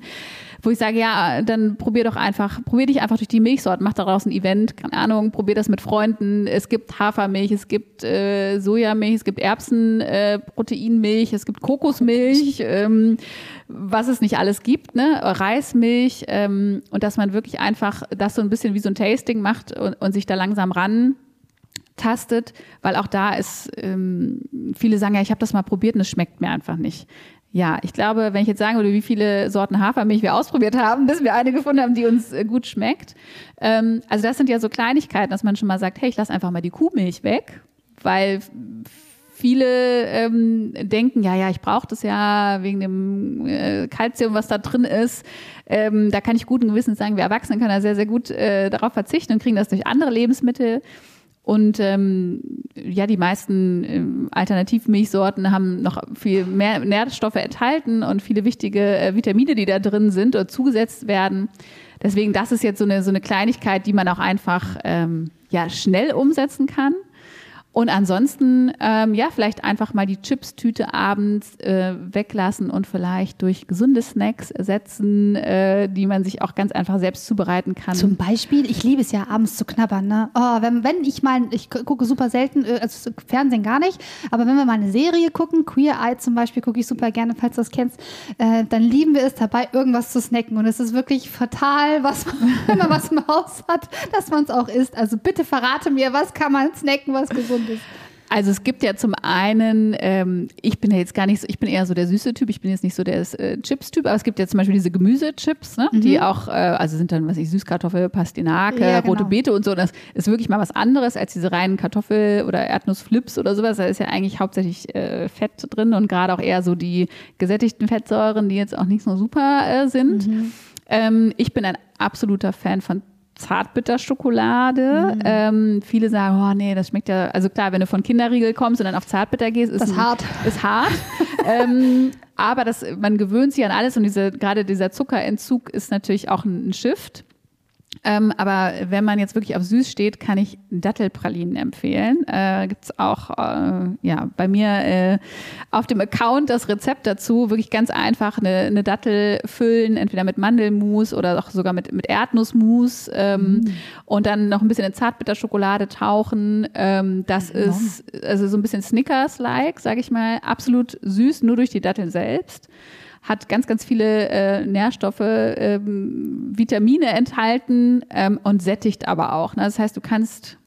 wo ich sage, ja, dann probier doch einfach, probier dich einfach durch die Milchsorten, mach daraus ein Event, keine Ahnung, probier das mit Freunden. Es gibt Hafermilch, es gibt äh, Sojamilch, es gibt Erbsenproteinmilch, äh, es gibt Kokosmilch, ähm, was es nicht alles gibt, ne? Reismilch ähm, und dass man wirklich einfach das so ein bisschen wie so ein Tasting macht und, und sich da langsam ran tastet, weil auch da ist, ähm, viele sagen ja, ich habe das mal probiert und es schmeckt mir einfach nicht. Ja, ich glaube, wenn ich jetzt sagen würde, wie viele Sorten Hafermilch wir ausprobiert haben, bis wir eine gefunden haben, die uns äh, gut schmeckt. Ähm, also das sind ja so Kleinigkeiten, dass man schon mal sagt, hey, ich lasse einfach mal die Kuhmilch weg, weil viele ähm, denken, ja, ja, ich brauche das ja wegen dem äh, Kalzium, was da drin ist. Ähm, da kann ich guten Gewissens sagen, wir Erwachsene können da sehr, sehr gut äh, darauf verzichten und kriegen das durch andere Lebensmittel. Und ähm, ja, die meisten ähm, Alternativmilchsorten haben noch viel mehr Nährstoffe enthalten und viele wichtige äh, Vitamine, die da drin sind oder zugesetzt werden. Deswegen, das ist jetzt so eine, so eine Kleinigkeit, die man auch einfach ähm, ja, schnell umsetzen kann. Und ansonsten, ähm, ja, vielleicht einfach mal die Chips-Tüte abends äh, weglassen und vielleicht durch gesunde Snacks ersetzen, äh, die man sich auch ganz einfach selbst zubereiten kann. Zum Beispiel, ich liebe es ja abends zu knabbern. Ne? Oh, wenn, wenn ich mal, ich gucke super selten, äh, also Fernsehen gar nicht, aber wenn wir mal eine Serie gucken, Queer Eye zum Beispiel, gucke ich super gerne, falls du das kennst, äh, dann lieben wir es dabei, irgendwas zu snacken. Und es ist wirklich fatal, was man, [LAUGHS] wenn man was im Haus hat, dass man es auch isst. Also bitte verrate mir, was kann man snacken, was gesund ist? Also es gibt ja zum einen, ähm, ich bin ja jetzt gar nicht so, ich bin eher so der süße Typ, ich bin jetzt nicht so der äh, Chips-Typ, aber es gibt ja zum Beispiel diese Gemüsechips, ne? Mhm. die auch, äh, also sind dann, was ich, Süßkartoffel, Pastinake, ja, genau. rote Beete und so. Das ist wirklich mal was anderes als diese reinen Kartoffel- oder Erdnussflips oder sowas. Da ist ja eigentlich hauptsächlich äh, Fett drin und gerade auch eher so die gesättigten Fettsäuren, die jetzt auch nicht so super äh, sind. Mhm. Ähm, ich bin ein absoluter Fan von Zartbitterschokolade. Mhm. Ähm, viele sagen, oh nee, das schmeckt ja, also klar, wenn du von Kinderriegel kommst und dann auf Zartbitter gehst, ist das ein, hart. Ist hart. [LAUGHS] ähm, aber das, man gewöhnt sich an alles und diese, gerade dieser Zuckerentzug ist natürlich auch ein, ein Shift. Ähm, aber wenn man jetzt wirklich auf süß steht, kann ich Dattelpralinen empfehlen. Äh, Gibt es auch äh, ja, bei mir äh, auf dem Account das Rezept dazu. Wirklich ganz einfach eine, eine Dattel füllen, entweder mit Mandelmus oder auch sogar mit, mit Erdnussmus ähm, mm. und dann noch ein bisschen in Zartbitterschokolade tauchen. Ähm, das ja, ist also so ein bisschen Snickers-like, sage ich mal. Absolut süß, nur durch die Datteln selbst hat ganz, ganz viele äh, Nährstoffe, ähm, Vitamine enthalten ähm, und sättigt aber auch. Ne? Das heißt, du kannst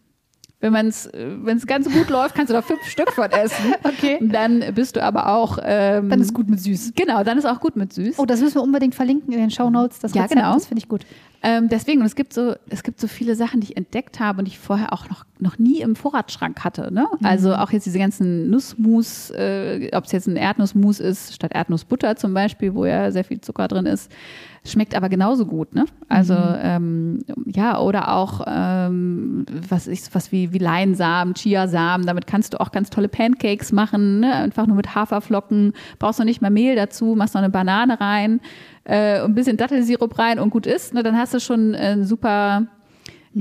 wenn man es wenn es ganz gut läuft, kannst du da fünf Stück von essen. [LAUGHS] Okay. Dann bist du aber auch. Ähm, dann ist gut mit süß. Genau, dann ist auch gut mit süß. Oh, das müssen wir unbedingt verlinken in den Show Notes. Das ja, Rezept, genau. Das finde ich gut. Ähm, deswegen, und es gibt so, es gibt so viele Sachen, die ich entdeckt habe und die ich vorher auch noch, noch nie im Vorratsschrank hatte. Ne? Mhm. Also auch jetzt diese ganzen Nussmus, äh, ob es jetzt ein Erdnussmus ist, statt Erdnussbutter zum Beispiel, wo ja sehr viel Zucker drin ist. Schmeckt aber genauso gut, ne? Also mhm. ähm, ja, oder auch ähm, was ist was wie, wie Leinsamen, Chiasamen, damit kannst du auch ganz tolle Pancakes machen, ne? Einfach nur mit Haferflocken, brauchst noch nicht mal Mehl dazu, machst noch eine Banane rein, äh, ein bisschen Dattelsirup rein und gut ist, ne? Dann hast du schon ein super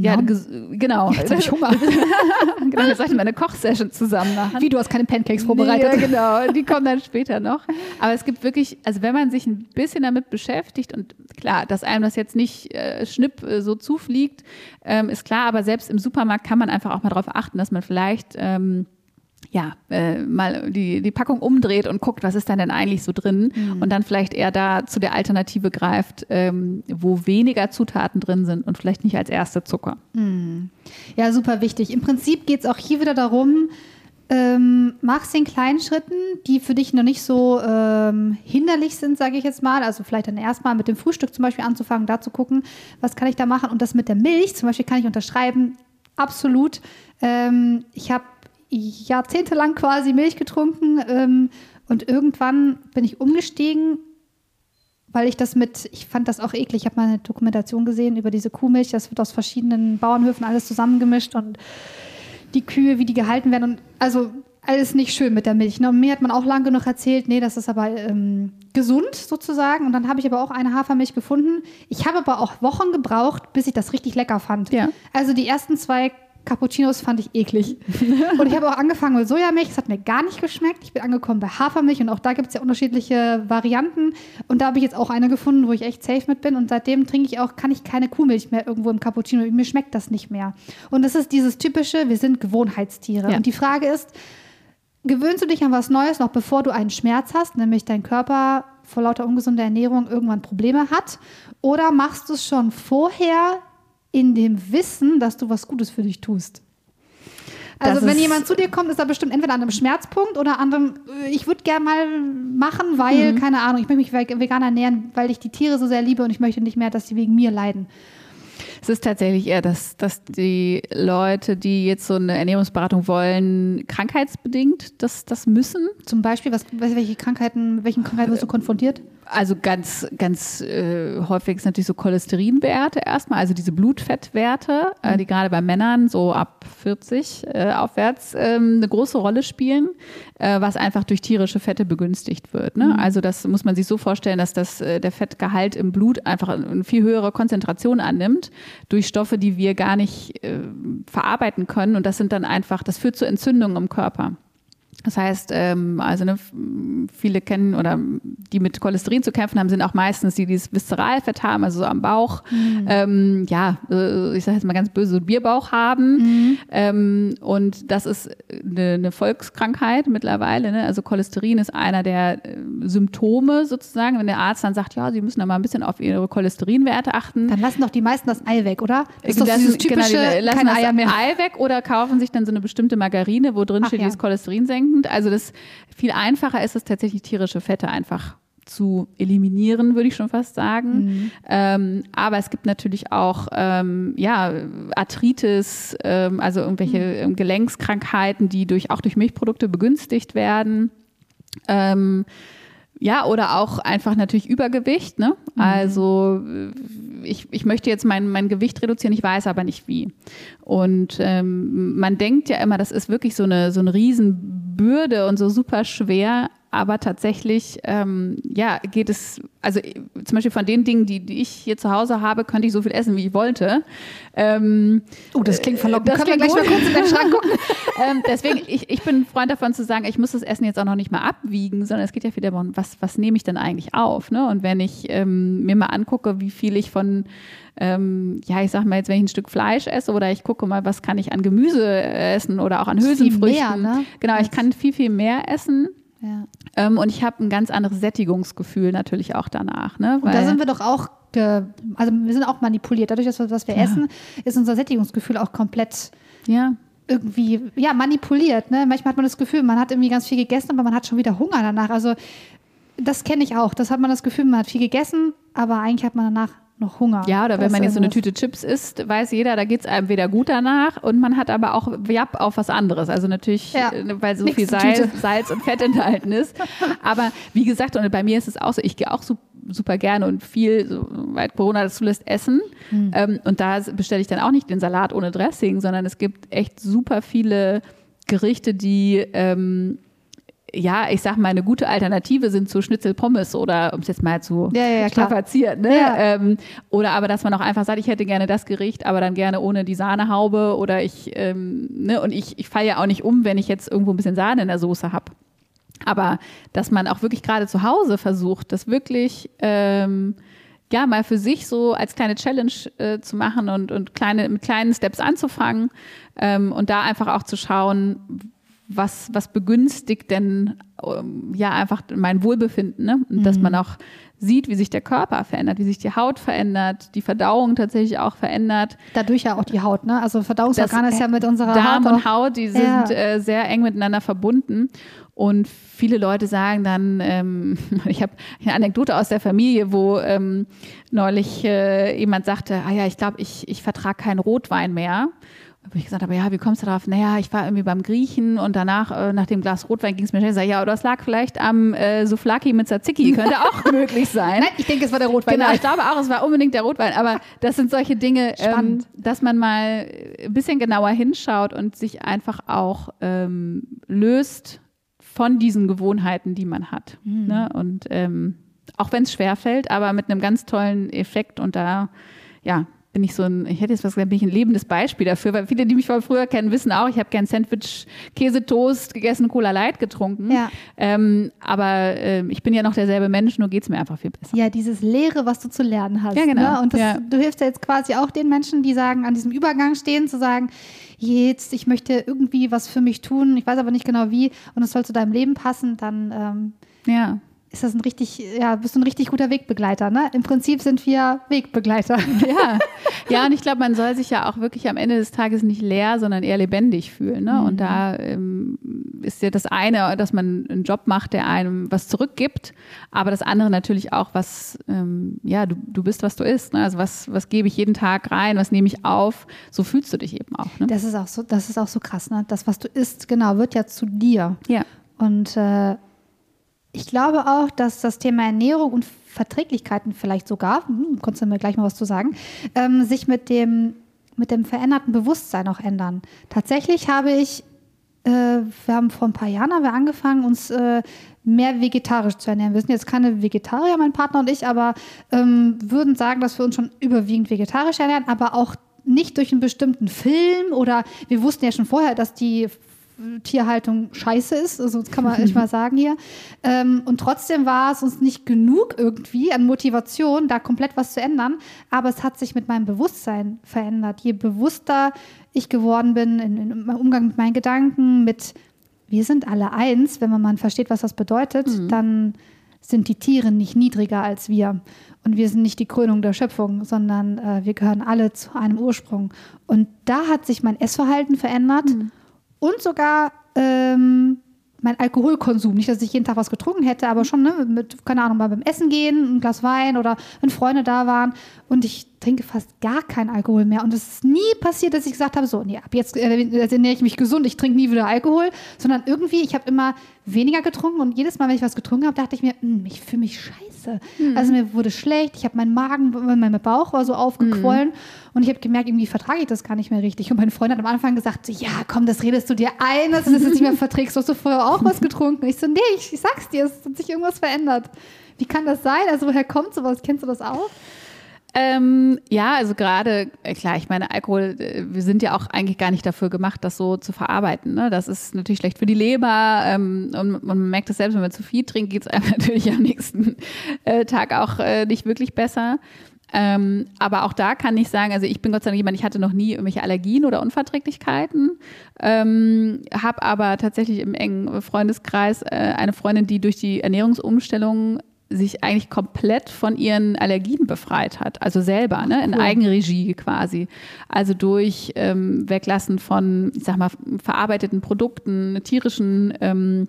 Ja, ges- genau. Jetzt hab ich Hunger. [LAUGHS] genau. Wir sollten mal eine Kochsession zusammen machen. Wie, du hast keine Pancakes vorbereitet. Nee, ja, genau, die kommen dann später noch. Aber es gibt wirklich, also wenn man sich ein bisschen damit beschäftigt und klar, dass einem das jetzt nicht äh, schnipp äh, so zufliegt, ähm, ist klar, aber selbst im Supermarkt kann man einfach auch mal darauf achten, dass man vielleicht ähm, ja, äh, mal die, die Packung umdreht und guckt, was ist da denn eigentlich so drin und dann vielleicht eher da zu der Alternative greift, ähm, wo weniger Zutaten drin sind und vielleicht nicht als erste Zucker. Ja, super wichtig. Im Prinzip geht es auch hier wieder darum, ähm, mach's in kleinen Schritten, die für dich noch nicht so ähm, hinderlich sind, sage ich jetzt mal. Also vielleicht dann erstmal mit dem Frühstück zum Beispiel anzufangen, da zu gucken, was kann ich da machen. Und das mit der Milch zum Beispiel kann ich unterschreiben, absolut. Ähm, ich habe jahrzehntelang quasi Milch getrunken ähm, und irgendwann bin ich umgestiegen weil ich das mit, ich fand das auch eklig. Ich habe mal eine Dokumentation gesehen über diese Kuhmilch. Das wird aus verschiedenen Bauernhöfen alles zusammengemischt und die Kühe, wie die gehalten werden. Und also alles nicht schön mit der Milch. Ne? Und mir hat man auch lang genug erzählt, nee, das ist aber ähm, gesund sozusagen. Und dann habe ich aber auch eine Hafermilch gefunden. Ich habe aber auch Wochen gebraucht, bis ich das richtig lecker fand. Ja. Also die ersten zwei Cappuccinos fand ich eklig. [LAUGHS] und ich habe auch angefangen mit Sojamilch. Das hat mir gar nicht geschmeckt. Ich bin angekommen bei Hafermilch und auch da gibt es ja unterschiedliche Varianten. Und da habe ich jetzt auch eine gefunden, wo ich echt safe mit bin. Und seitdem trinke ich auch, kann ich keine Kuhmilch mehr irgendwo im Cappuccino. Mir schmeckt das nicht mehr. Und das ist dieses typische, wir sind Gewohnheitstiere. Ja. Und die Frage ist, gewöhnst du dich an was Neues, noch bevor du einen Schmerz hast, nämlich dein Körper vor lauter ungesunder Ernährung irgendwann Probleme hat? Oder machst du es schon vorher in dem Wissen, dass du was Gutes für dich tust? Also Das wenn jemand zu dir kommt, ist er bestimmt entweder an einem Schmerzpunkt oder an einem, äh, ich würde gerne mal machen, weil, Mhm. keine Ahnung, ich möchte mich ve- vegan ernähren, weil ich die Tiere so sehr liebe und ich möchte nicht mehr, dass sie wegen mir leiden. Es ist tatsächlich eher, dass, dass die Leute, die jetzt so eine Ernährungsberatung wollen, krankheitsbedingt das, das müssen. Zum Beispiel, was, welche Krankheiten, mit welchen Krankheiten wirst du konfrontiert? Also ganz, ganz äh, häufig sind natürlich so Cholesterinwerte erstmal, also diese Blutfettwerte, äh, die gerade bei Männern so ab 40 äh, aufwärts ähm, eine große Rolle spielen, äh, was einfach durch tierische Fette begünstigt wird. Ne? Also das muss man sich so vorstellen, dass das, äh, der Fettgehalt im Blut einfach eine viel höhere Konzentration annimmt durch Stoffe, die wir gar nicht äh, verarbeiten können. Und das sind dann einfach, das führt zu Entzündungen im Körper. Das heißt, ähm, also ne, viele kennen oder die mit Cholesterin zu kämpfen haben, sind auch meistens die, die dieses Viszeralfett haben, also so am Bauch. Ähm, ja, äh, ich sage jetzt mal ganz böse, so Bierbauch haben. Ähm, und das ist eine, eine Volkskrankheit mittlerweile. Ne? Also Cholesterin ist einer der äh, Symptome sozusagen. Wenn der Arzt dann sagt, ja, Sie müssen da mal ein bisschen auf Ihre Cholesterinwerte achten. Dann lassen doch die meisten das Ei weg, oder? Das ist lassen- dieses genau, typische, die lassen kein das Eier mehr. Ei weg oder kaufen sich dann so eine bestimmte Margarine, wo drin Ach steht, ja. die ist cholesterinsenkend. Also das viel einfacher ist es tatsächlich tierische Fette einfach zu eliminieren, würde ich schon fast sagen. Mhm. Ähm, aber es gibt natürlich auch ähm, ja, Arthritis, ähm, also irgendwelche Mhm. ähm, Gelenkskrankheiten, die durch, auch durch Milchprodukte begünstigt werden. Ähm, ja, oder auch einfach natürlich Übergewicht. Ne? Mhm. Also äh, ich, ich möchte jetzt mein, mein Gewicht reduzieren, ich weiß aber nicht wie. Und ähm, man denkt ja immer, das ist wirklich so eine, so eine Riesenbürde und so super schwer. Aber tatsächlich, ähm, ja, geht es, also äh, zum Beispiel von den Dingen, die, die ich hier zu Hause habe, könnte ich so viel essen, wie ich wollte. Ähm, Oh, das klingt verlockend. das Können wir gleich mal gut. kurz in den Schrank gucken? [LAUGHS] [LAUGHS] ähm, deswegen, ich, ich bin ein Freund davon zu sagen, ich muss das Essen jetzt auch noch nicht mal abwiegen, sondern es geht ja viel darum, was, was nehme ich denn eigentlich auf? Ne? Und wenn ich ähm, mir mal angucke, wie viel ich von, ähm, ja, ich sag mal jetzt, wenn ich ein Stück Fleisch esse oder ich gucke mal, was kann ich an Gemüse essen oder auch an Viel Hülsenfrüchten. mehr, ne? Genau, ich kann viel, viel mehr essen. Ja. Ähm, und ich habe ein ganz anderes Sättigungsgefühl natürlich auch danach. Ne? Und da sind wir doch auch, also wir sind auch manipuliert. Dadurch, dass wir, was wir essen, ist unser Sättigungsgefühl auch komplett ja. irgendwie, ja, manipuliert. Ne? Manchmal hat man das Gefühl, man hat irgendwie ganz viel gegessen, aber man hat schon wieder Hunger danach. Also das kenne ich auch. Das hat man das Gefühl, man hat viel gegessen, aber eigentlich hat man danach noch Hunger. Ja, oder wenn man jetzt so eine irgendwas- Tüte Chips isst, weiß jeder, da geht's einem wieder gut danach und man hat aber auch Japp auf was anderes. Also natürlich, Ja, äh, weil so viel Salz, Tüte. Salz und Fett [LAUGHS] enthalten ist. Aber wie gesagt, und bei mir ist es auch so, ich gehe auch su- super gerne und viel, soweit Corona das zulässt, essen. Hm. Ähm, und da bestelle ich dann auch nicht den Salat ohne Dressing, sondern es gibt echt super viele Gerichte, die ähm, ja, ich sag mal, eine gute Alternative sind zu Schnitzel Pommes oder um es jetzt mal zu Ja, ja, strapazieren. Ne? Ja. Ähm, oder aber, dass man auch einfach sagt, ich hätte gerne das Gericht, aber dann gerne ohne die Sahnehaube oder ich, ähm, ne, und ich, ich falle ja auch nicht um, wenn ich jetzt irgendwo ein bisschen Sahne in der Soße habe. Aber dass man auch wirklich gerade zu Hause versucht, das wirklich ähm, ja mal für sich so als kleine Challenge äh, zu machen und, und kleine, mit kleinen Steps anzufangen ähm, und da einfach auch zu schauen, was, was begünstigt denn ähm, ja einfach mein Wohlbefinden, ne? Und dass man auch sieht, wie sich der Körper verändert, wie sich die Haut verändert, die Verdauung tatsächlich auch verändert. Dadurch ja auch die Haut, ne? Also Verdauungsorgane ist ja mit unserer Darm Haut. und Haut, die sind Ja. äh, sehr eng miteinander verbunden. Und viele Leute sagen dann, ähm, [LAUGHS] ich habe eine Anekdote aus der Familie, wo ähm, neulich äh, jemand sagte, ah ja, ich glaube, ich, ich vertrage keinen Rotwein mehr. Wo ich gesagt habe, ja, wie kommst du darauf? Naja, ich war irgendwie beim Griechen und danach, äh, nach dem Glas Rotwein ging es mir schnell. Ich sag, ja, oder es lag vielleicht am äh, Souflaki mit Tzatziki. Könnte [LAUGHS] auch möglich sein. Nein, ich denke, es war der Rotwein. Genau, ich glaube auch, es war unbedingt der Rotwein. Aber das sind solche Dinge, ähm, dass man mal ein bisschen genauer hinschaut und sich einfach auch ähm, löst von diesen Gewohnheiten, die man hat. Mhm. Ne? Und ähm, auch wenn es schwerfällt, aber mit einem ganz tollen Effekt. Und da, ja, bin ich so ein, ich hätte jetzt was gesagt, bin ich ein lebendes Beispiel dafür, weil viele, die mich von früher kennen, wissen auch, ich habe gern Sandwich, Käse, Toast gegessen, Cola Light getrunken. Ja. Ähm, aber ähm, ich bin ja noch derselbe Mensch, nur geht es mir einfach viel besser. Ja, dieses Lehre, was du zu lernen hast. Ja, genau. Ne? Und das, Ja. du hilfst ja jetzt quasi auch den Menschen, die sagen, an diesem Übergang stehen, zu sagen, jetzt, ich möchte irgendwie was für mich tun, ich weiß aber nicht genau wie und es soll zu deinem Leben passen, dann ähm, Ja. Ist das ein richtig, ja, bist du ein richtig guter Wegbegleiter. Ne? Im Prinzip sind wir Wegbegleiter. Ja, [LAUGHS] ja, und ich glaube, man soll sich ja auch wirklich am Ende des Tages nicht leer, sondern eher lebendig fühlen. Ne? Und da ähm, ist ja das eine, dass man einen Job macht, der einem was zurückgibt, aber das andere natürlich auch, was, ähm, ja, du, du bist, was du isst. Ne? Also was, was gebe ich jeden Tag rein, was nehme ich auf, so fühlst du dich eben auch. Ne? Das ist auch so, das ist auch so krass, ne? Das, was du isst, genau, wird ja zu dir. Ja. Und äh, ich glaube auch, dass das Thema Ernährung und Verträglichkeiten vielleicht sogar, hm, kannst du mir gleich mal was zu sagen, ähm, sich mit dem, mit dem veränderten Bewusstsein auch ändern. Tatsächlich habe ich, äh, wir haben vor ein paar Jahren haben wir angefangen, uns äh, mehr vegetarisch zu ernähren. Wir sind jetzt keine Vegetarier, mein Partner und ich, aber ähm, würden sagen, dass wir uns schon überwiegend vegetarisch ernähren, aber auch nicht durch einen bestimmten Film oder wir wussten ja schon vorher, dass die Tierhaltung scheiße ist, also das kann man [LAUGHS] echt mal sagen hier. Ähm, und trotzdem war es uns nicht genug irgendwie an Motivation, da komplett was zu ändern. Aber es hat sich mit meinem Bewusstsein verändert. Je bewusster ich geworden bin in, in meinem Umgang mit meinen Gedanken, mit wir sind alle eins, wenn man mal versteht, was das bedeutet, dann sind die Tiere nicht niedriger als wir. Und wir sind nicht die Krönung der Schöpfung, sondern äh, wir gehören alle zu einem Ursprung. Und da hat sich mein Essverhalten verändert und sogar ähm, mein Alkoholkonsum. Nicht, dass ich jeden Tag was getrunken hätte, aber schon ne, mit, keine Ahnung, mal beim Essen gehen, ein Glas Wein oder wenn Freunde da waren. Und ich trinke fast gar keinen Alkohol mehr. Und es ist nie passiert, dass ich gesagt habe, so, nee, ab jetzt äh, ernähre ich mich gesund, ich trinke nie wieder Alkohol. Sondern irgendwie, ich habe immer weniger getrunken und jedes Mal, wenn ich was getrunken habe, dachte ich mir, "Hm, ich fühle mich scheiße. Also mir wurde schlecht, ich habe meinen Magen, mein Bauch war so aufgequollen und ich habe gemerkt, irgendwie vertrage ich das gar nicht mehr richtig. Und meine Freundin hat am Anfang gesagt, so, ja, komm, das redest du dir ein, dass du das jetzt nicht mehr verträgst. Du hast du vorher auch was getrunken? Ich so, nee, ich, ich sag's dir, es hat sich irgendwas verändert. Wie kann das sein? Also woher kommt sowas? Kennst du das auch? Ähm, ja, also gerade, äh, klar, ich meine, Alkohol, äh, wir sind ja auch eigentlich gar nicht dafür gemacht, das so zu verarbeiten. Ne? Das ist natürlich schlecht für die Leber ähm, und, und man merkt es selbst, wenn man zu viel trinkt, geht es einem [LAUGHS] natürlich am nächsten äh, Tag auch äh, nicht wirklich besser. Ähm, aber auch da kann ich sagen, also ich bin Gott sei Dank jemand, ich hatte noch nie irgendwelche Allergien oder Unverträglichkeiten, ähm, habe aber tatsächlich im engen Freundeskreis äh, eine Freundin, die durch die Ernährungsumstellung sich eigentlich komplett von ihren Allergien befreit hat, also selber, ne, in Cool. Eigenregie quasi. Also durch ähm, Weglassen von, ich sag mal, verarbeiteten Produkten, tierischen ähm,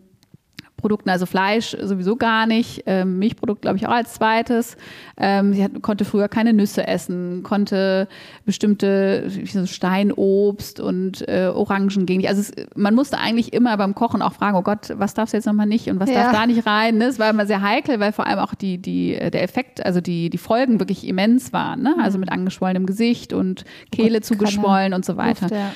Produkten, also Fleisch sowieso gar nicht, ähm, Milchprodukt glaube ich auch als zweites. Ähm, sie hat, konnte früher keine Nüsse essen, konnte bestimmte so Steinobst und äh, Orangen gegen die. Also es, man musste eigentlich immer beim Kochen auch fragen, oh Gott, was darfst du jetzt nochmal nicht und was Ja. darf da nicht rein? Ne? Es war immer sehr heikel, weil vor allem auch die, die, der Effekt, also die, die Folgen wirklich immens waren. Ne? Also mit angeschwollenem Gesicht und Kehle keine zugeschwollen und so weiter. Luft, ja.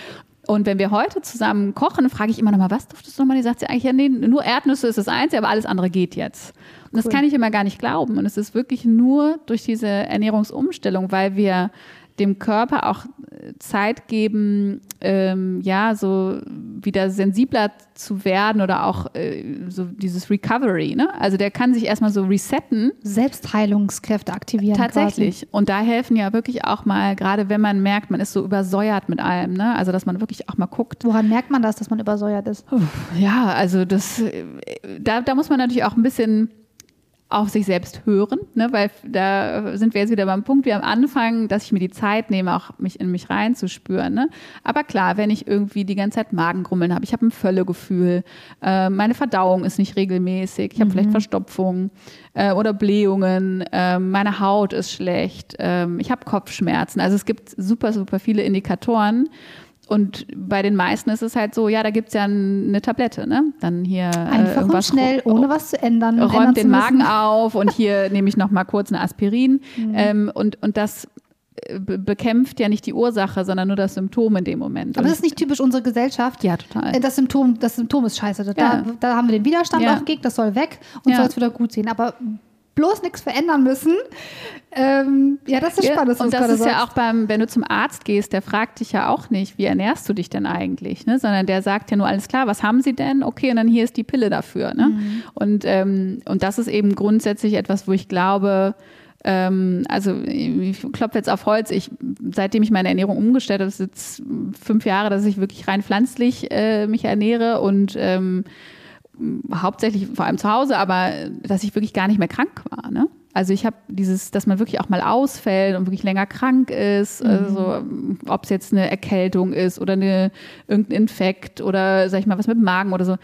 Und wenn wir heute zusammen kochen, frage ich immer noch mal, was duftest du nochmal? Die sagt sie eigentlich, ja, nee, nur Erdnüsse ist das Einzige, aber alles andere geht jetzt. Und das kann ich immer gar nicht glauben. Und es ist wirklich nur durch diese Ernährungsumstellung, weil wir dem Körper auch äh, Zeit geben, ähm, ja, so wieder sensibler zu werden oder auch äh, so dieses Recovery, ne? Also der kann sich erstmal so resetten. Selbstheilungskräfte aktivieren. Tatsächlich. Quasi. Und da helfen ja wirklich auch mal, gerade wenn man merkt, man ist so übersäuert mit allem, ne? Also dass man wirklich auch mal guckt. Woran merkt man das, dass man übersäuert ist? Ja, also das, äh, da, da muss man natürlich auch ein bisschen auf sich selbst hören, ne? weil da sind wir jetzt wieder beim Punkt wie am Anfang, dass ich mir die Zeit nehme, auch mich in mich reinzuspüren. Ne? Aber klar, wenn ich irgendwie die ganze Zeit Magengrummeln habe, ich habe ein Völlegefühl, äh, meine Verdauung ist nicht regelmäßig, ich habe mhm. vielleicht Verstopfung äh, oder Blähungen, äh, meine Haut ist schlecht, ähm, ich habe Kopfschmerzen. Also es gibt super, super viele Indikatoren. Und bei den meisten ist es halt so, ja, da gibt es ja eine Tablette, ne? Dann hier äh, einfach und schnell, ohne was zu ändern. Räumt ändern den Magen auf und hier [LAUGHS] nehme ich noch mal kurz eine Aspirin. Mhm. Ähm, und, und das äh, bekämpft ja nicht die Ursache, sondern nur das Symptom in dem Moment. Aber das ist nicht typisch unsere Gesellschaft. Ja, total. Äh, das Symptom, das Symptom ist scheiße. Da, ja. da haben wir den Widerstand ja. auch gegen, das soll weg und ja. soll es wieder gut sehen. Aber bloß nichts verändern müssen. Ähm, ja, das ist spannend. Ja, und das ist sagst. ja auch beim, wenn du zum Arzt gehst, der fragt dich ja auch nicht, wie ernährst du dich denn eigentlich, ne? sondern der sagt ja nur alles klar, was haben sie denn? Okay, und dann hier ist die Pille dafür. Ne? Mhm. Und, ähm, und das ist eben grundsätzlich etwas, wo ich glaube, ähm, also ich klopfe jetzt auf Holz, ich, seitdem ich meine Ernährung umgestellt habe, das ist jetzt fünf Jahre, dass ich wirklich rein pflanzlich äh, mich ernähre und ähm, hauptsächlich vor allem zu Hause, aber dass ich wirklich gar nicht mehr krank war. Ne? Also ich habe dieses, dass man wirklich auch mal ausfällt und wirklich länger krank ist, mhm. also ob es jetzt eine Erkältung ist oder eine, irgendein Infekt oder sag ich mal was mit dem Magen oder so.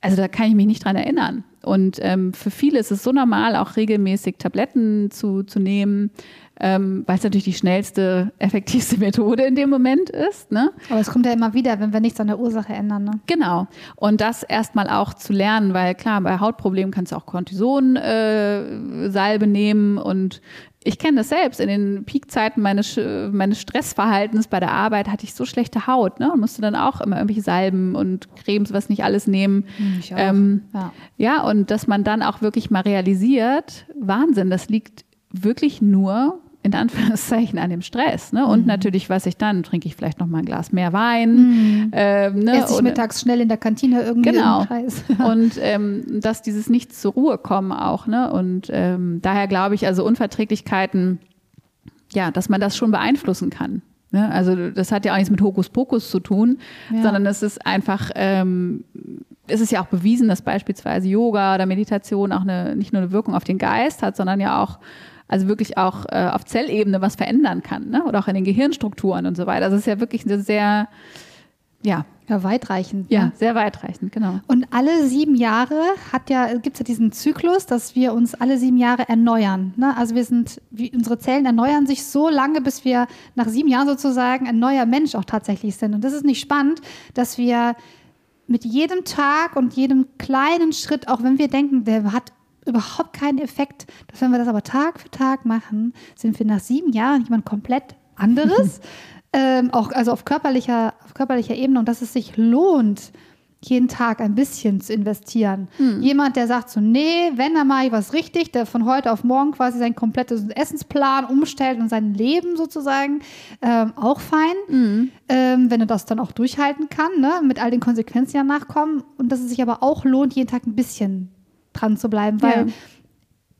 Also da kann ich mich nicht dran erinnern. Und ähm, für viele ist es so normal, auch regelmäßig Tabletten zu, zu nehmen ähm, weil es natürlich die schnellste, effektivste [LAUGHS] Methode in dem Moment ist. Ne? Aber es kommt ja immer wieder, wenn wir nichts an der Ursache ändern. Ne? Genau. Und das erstmal auch zu lernen, weil klar, bei Hautproblemen kannst du auch Cortison-Salbe äh, nehmen und ich kenne das selbst. In den Peakzeiten meines, meines Stressverhaltens bei der Arbeit hatte ich so schlechte Haut ne? und musste dann auch immer irgendwelche Salben und Cremes, was nicht alles nehmen. Hm, ich auch. Ähm, ja. ja, und dass man dann auch wirklich mal realisiert, Wahnsinn, das liegt wirklich nur in Anführungszeichen an dem Stress. Ne? Und mhm. natürlich, was ich dann, trinke ich vielleicht noch mal ein Glas mehr Wein. Mhm. Ähm, ne? Esse ich mittags schnell in der Kantine irgendwie genau. [LAUGHS] Und ähm, dass dieses nicht zur Ruhe kommen auch. Ne? Und ähm, daher glaube ich, also Unverträglichkeiten, ja, dass man das schon beeinflussen kann. Ne? Also das hat ja auch nichts mit Hokuspokus zu tun, ja. sondern es ist einfach ähm, es ist ja auch bewiesen, dass beispielsweise Yoga oder Meditation auch eine, nicht nur eine Wirkung auf den Geist hat, sondern ja auch also wirklich auch äh, auf Zellebene was verändern kann, ne? oder auch in den Gehirnstrukturen und so weiter. Also es ist ja wirklich eine sehr, ja. Ja, weitreichend. Ja, ne? sehr weitreichend, genau. Und alle sieben Jahre hat ja, gibt es ja diesen Zyklus, dass wir uns alle sieben Jahre erneuern. Ne? Also wir sind, wie, unsere Zellen erneuern sich so lange, bis wir nach sieben Jahren sozusagen ein neuer Mensch auch tatsächlich sind. Und das ist nicht spannend, dass wir mit jedem Tag und jedem kleinen Schritt, auch wenn wir denken, der hat überhaupt keinen Effekt. Dass wenn wir das aber Tag für Tag machen, sind wir nach sieben Jahren jemand komplett anderes. [LAUGHS] ähm, auch also auf körperlicher, auf körperlicher Ebene und dass es sich lohnt, jeden Tag ein bisschen zu investieren. Hm. Jemand, der sagt so, nee, wenn, dann mache ich was richtig, der von heute auf morgen quasi seinen kompletten Essensplan umstellt und sein Leben sozusagen, ähm, auch fein. Hm. Ähm, wenn er das dann auch durchhalten kann, ne, mit all den Konsequenzen, die danach kommen. Und dass es sich aber auch lohnt, jeden Tag ein bisschen dran zu bleiben, weil ja.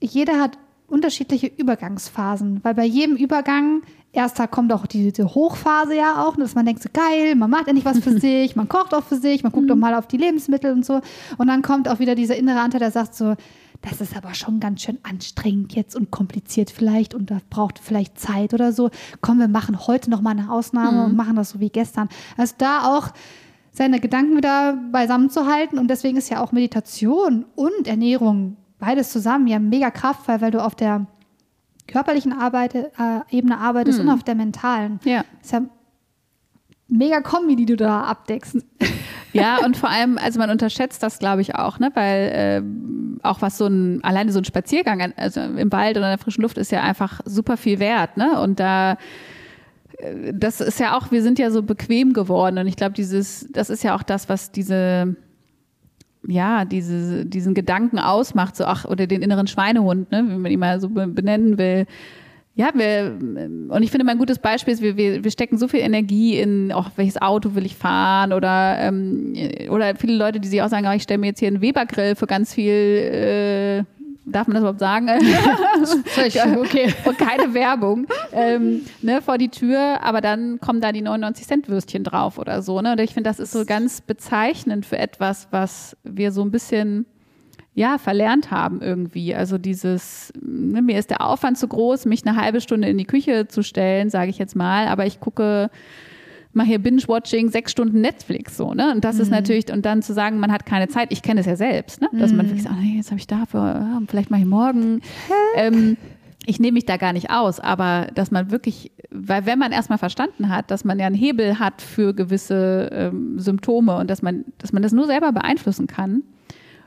jeder hat unterschiedliche Übergangsphasen, weil bei jedem Übergang erster kommt auch diese Hochphase ja auch, dass man denkt so geil, man macht endlich was für [LAUGHS] sich, man kocht auch für sich, man guckt mhm. auch mal auf die Lebensmittel und so und dann kommt auch wieder dieser innere Anteil, der sagt so, das ist aber schon ganz schön anstrengend jetzt und kompliziert vielleicht und da braucht vielleicht Zeit oder so. Komm, wir machen heute noch mal eine Ausnahme mhm. und machen das so wie gestern. Also da auch seine Gedanken wieder beisammen zu halten. Und deswegen ist ja auch Meditation und Ernährung beides zusammen ja mega kraftvoll, weil du auf der körperlichen Arbeit, äh, Ebene arbeitest hm. und auf der mentalen. Ja. Ist ja mega Kombi, die du da abdeckst. Ja, und vor allem, also man unterschätzt das, glaube ich, auch, ne? Weil äh, auch was so ein, alleine so ein Spaziergang also im Wald oder in der frischen Luft ist ja einfach super viel wert, ne? Und da das ist ja auch, wir sind ja so bequem geworden und ich glaube, dieses, das ist ja auch das, was diese, ja, diese, diesen Gedanken ausmacht, so ach, oder den inneren Schweinehund, ne, wenn man ihn mal so benennen will. Ja, wir, und ich finde mal ein gutes Beispiel ist, wir, wir, wir stecken so viel Energie in, auch welches Auto will ich fahren oder, ähm, oder viele Leute, die sich auch sagen, oh, ich stelle mir jetzt hier einen Webergrill für ganz viel äh, darf man das überhaupt sagen? [LAUGHS] okay. [LAUGHS] Und keine Werbung ähm, ne, vor die Tür, aber dann kommen da die 99 Cent Würstchen drauf oder so. Ne? Und ich finde, das ist so ganz bezeichnend für etwas, was wir so ein bisschen ja, verlernt haben irgendwie. Also dieses, ne, mir ist der Aufwand zu groß, mich eine halbe Stunde in die Küche zu stellen, sage ich jetzt mal, aber ich gucke mache hier Binge-Watching, sechs Stunden Netflix so, ne? Und das mhm. ist natürlich, und dann zu sagen, man hat keine Zeit, ich kenne es ja selbst, ne? Dass mhm. man wirklich sagt, nee, jetzt habe ich dafür, vielleicht mache ich morgen. ähm, ich nehme mich da gar nicht aus, aber dass man wirklich, weil wenn man erstmal verstanden hat, dass man ja einen Hebel hat für gewisse ähm, Symptome und dass man, dass man das nur selber beeinflussen kann.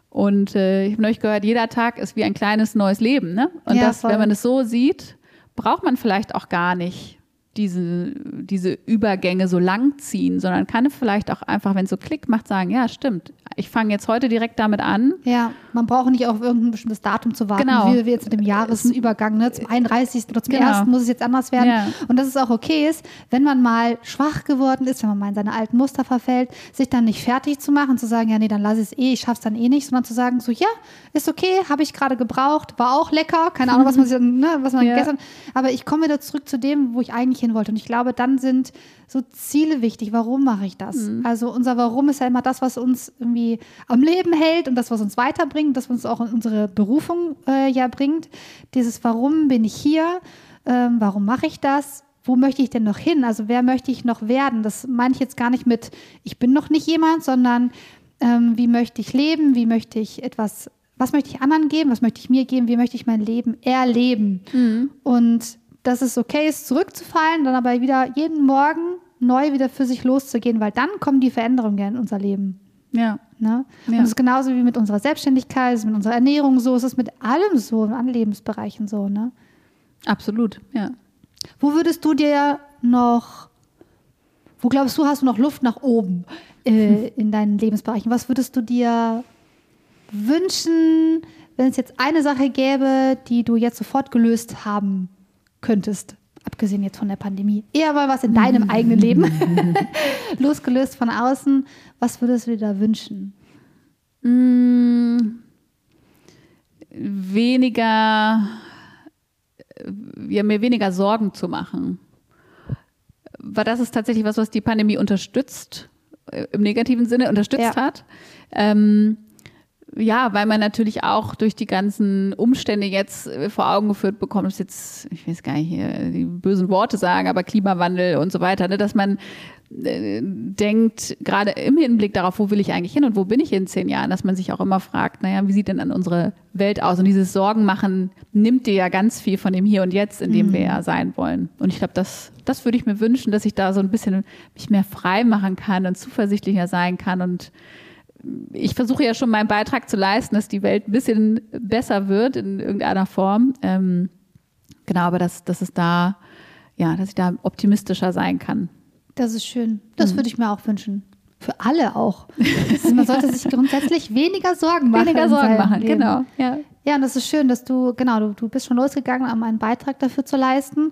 Und äh, ich habe neulich gehört, jeder Tag ist wie ein kleines neues Leben, ne? Und ja, das, wenn man es so sieht, braucht man vielleicht auch gar nicht diese, diese Übergänge so lang ziehen, sondern kann vielleicht auch einfach, wenn es so Klick macht, sagen, ja, stimmt, ich fange jetzt heute direkt damit an. Ja, man braucht nicht auf irgendein bestimmtes Datum zu warten, genau. wie wir jetzt mit dem Jahresübergang, ne, zum 31. oder zum genau. 1. muss es jetzt anders werden. Ja. Und dass es auch okay ist, wenn man mal schwach geworden ist, wenn man mal in seine alten Muster verfällt, sich dann nicht fertig zu machen, zu sagen, ja, nee, dann lasse ich es eh, ich schaff's dann eh nicht, sondern zu sagen, so, ja, ist okay, habe ich gerade gebraucht, war auch lecker, keine Ahnung, was man, ne, was man ja. gestern, aber ich komme wieder zurück zu dem, wo ich eigentlich hin wollte. Und ich glaube, dann sind so Ziele wichtig. Warum mache ich das? Mhm. Also unser Warum ist ja immer das, was uns irgendwie am Leben hält und das, was uns weiterbringt, das, uns auch in unsere Berufung äh, ja bringt. Dieses Warum bin ich hier? Ähm, warum mache ich das? Wo möchte ich denn noch hin? Also wer möchte ich noch werden? Das meine ich jetzt gar nicht mit, ich bin noch nicht jemand, sondern ähm, wie möchte ich leben? Wie möchte ich etwas was möchte ich anderen geben, was möchte ich mir geben, wie möchte ich mein Leben erleben. Mhm. Und dass es okay ist, zurückzufallen, dann aber wieder jeden Morgen neu wieder für sich loszugehen, weil dann kommen die Veränderungen in unser Leben. Ja. Ne? ja. Und es ist genauso wie mit unserer Selbstständigkeit, es ist mit unserer Ernährung so, es ist mit allem so, in allen Lebensbereichen so. Ne? Absolut, ja. Wo würdest du dir noch, wo glaubst du, hast du noch Luft nach oben äh, [LAUGHS] in deinen Lebensbereichen? Was würdest du dir wünschen, wenn es jetzt eine Sache gäbe, die du jetzt sofort gelöst haben könntest? Abgesehen jetzt von der Pandemie. Eher mal was in deinem [LAUGHS] eigenen Leben. [LAUGHS] Losgelöst von außen. Was würdest du dir da wünschen? Mm, weniger, ja, mir weniger Sorgen zu machen. Weil das ist tatsächlich was, was die Pandemie unterstützt, äh, im negativen Sinne unterstützt ja. hat. Ähm, ja, weil man natürlich auch durch die ganzen Umstände jetzt äh, vor Augen geführt bekommt, ist jetzt, ich weiß gar nicht hier die bösen Worte sagen, aber Klimawandel und so weiter, ne, dass man äh, denkt, gerade im Hinblick darauf, wo will ich eigentlich hin und wo bin ich in zehn Jahren, dass man sich auch immer fragt, naja, wie sieht denn dann unsere Welt aus? Und dieses Sorgen machen nimmt dir ja ganz viel von dem Hier und Jetzt, in dem mhm. wir ja sein wollen. Und ich glaube, das, das würde ich mir wünschen, dass ich da so ein bisschen mich mehr frei machen kann und zuversichtlicher sein kann und ich versuche ja schon meinen Beitrag zu leisten, dass die Welt ein bisschen besser wird in irgendeiner Form. Ähm, genau, aber dass, dass es da, ja, dass ich da optimistischer sein kann. Das ist schön. Das mhm. würde ich mir auch wünschen. Für alle auch. Also man sollte sich grundsätzlich weniger Sorgen machen. Weniger Sorgen machen, Leben. genau. Ja. ja, und das ist schön, dass du, genau, du, du bist schon losgegangen, um einen Beitrag dafür zu leisten.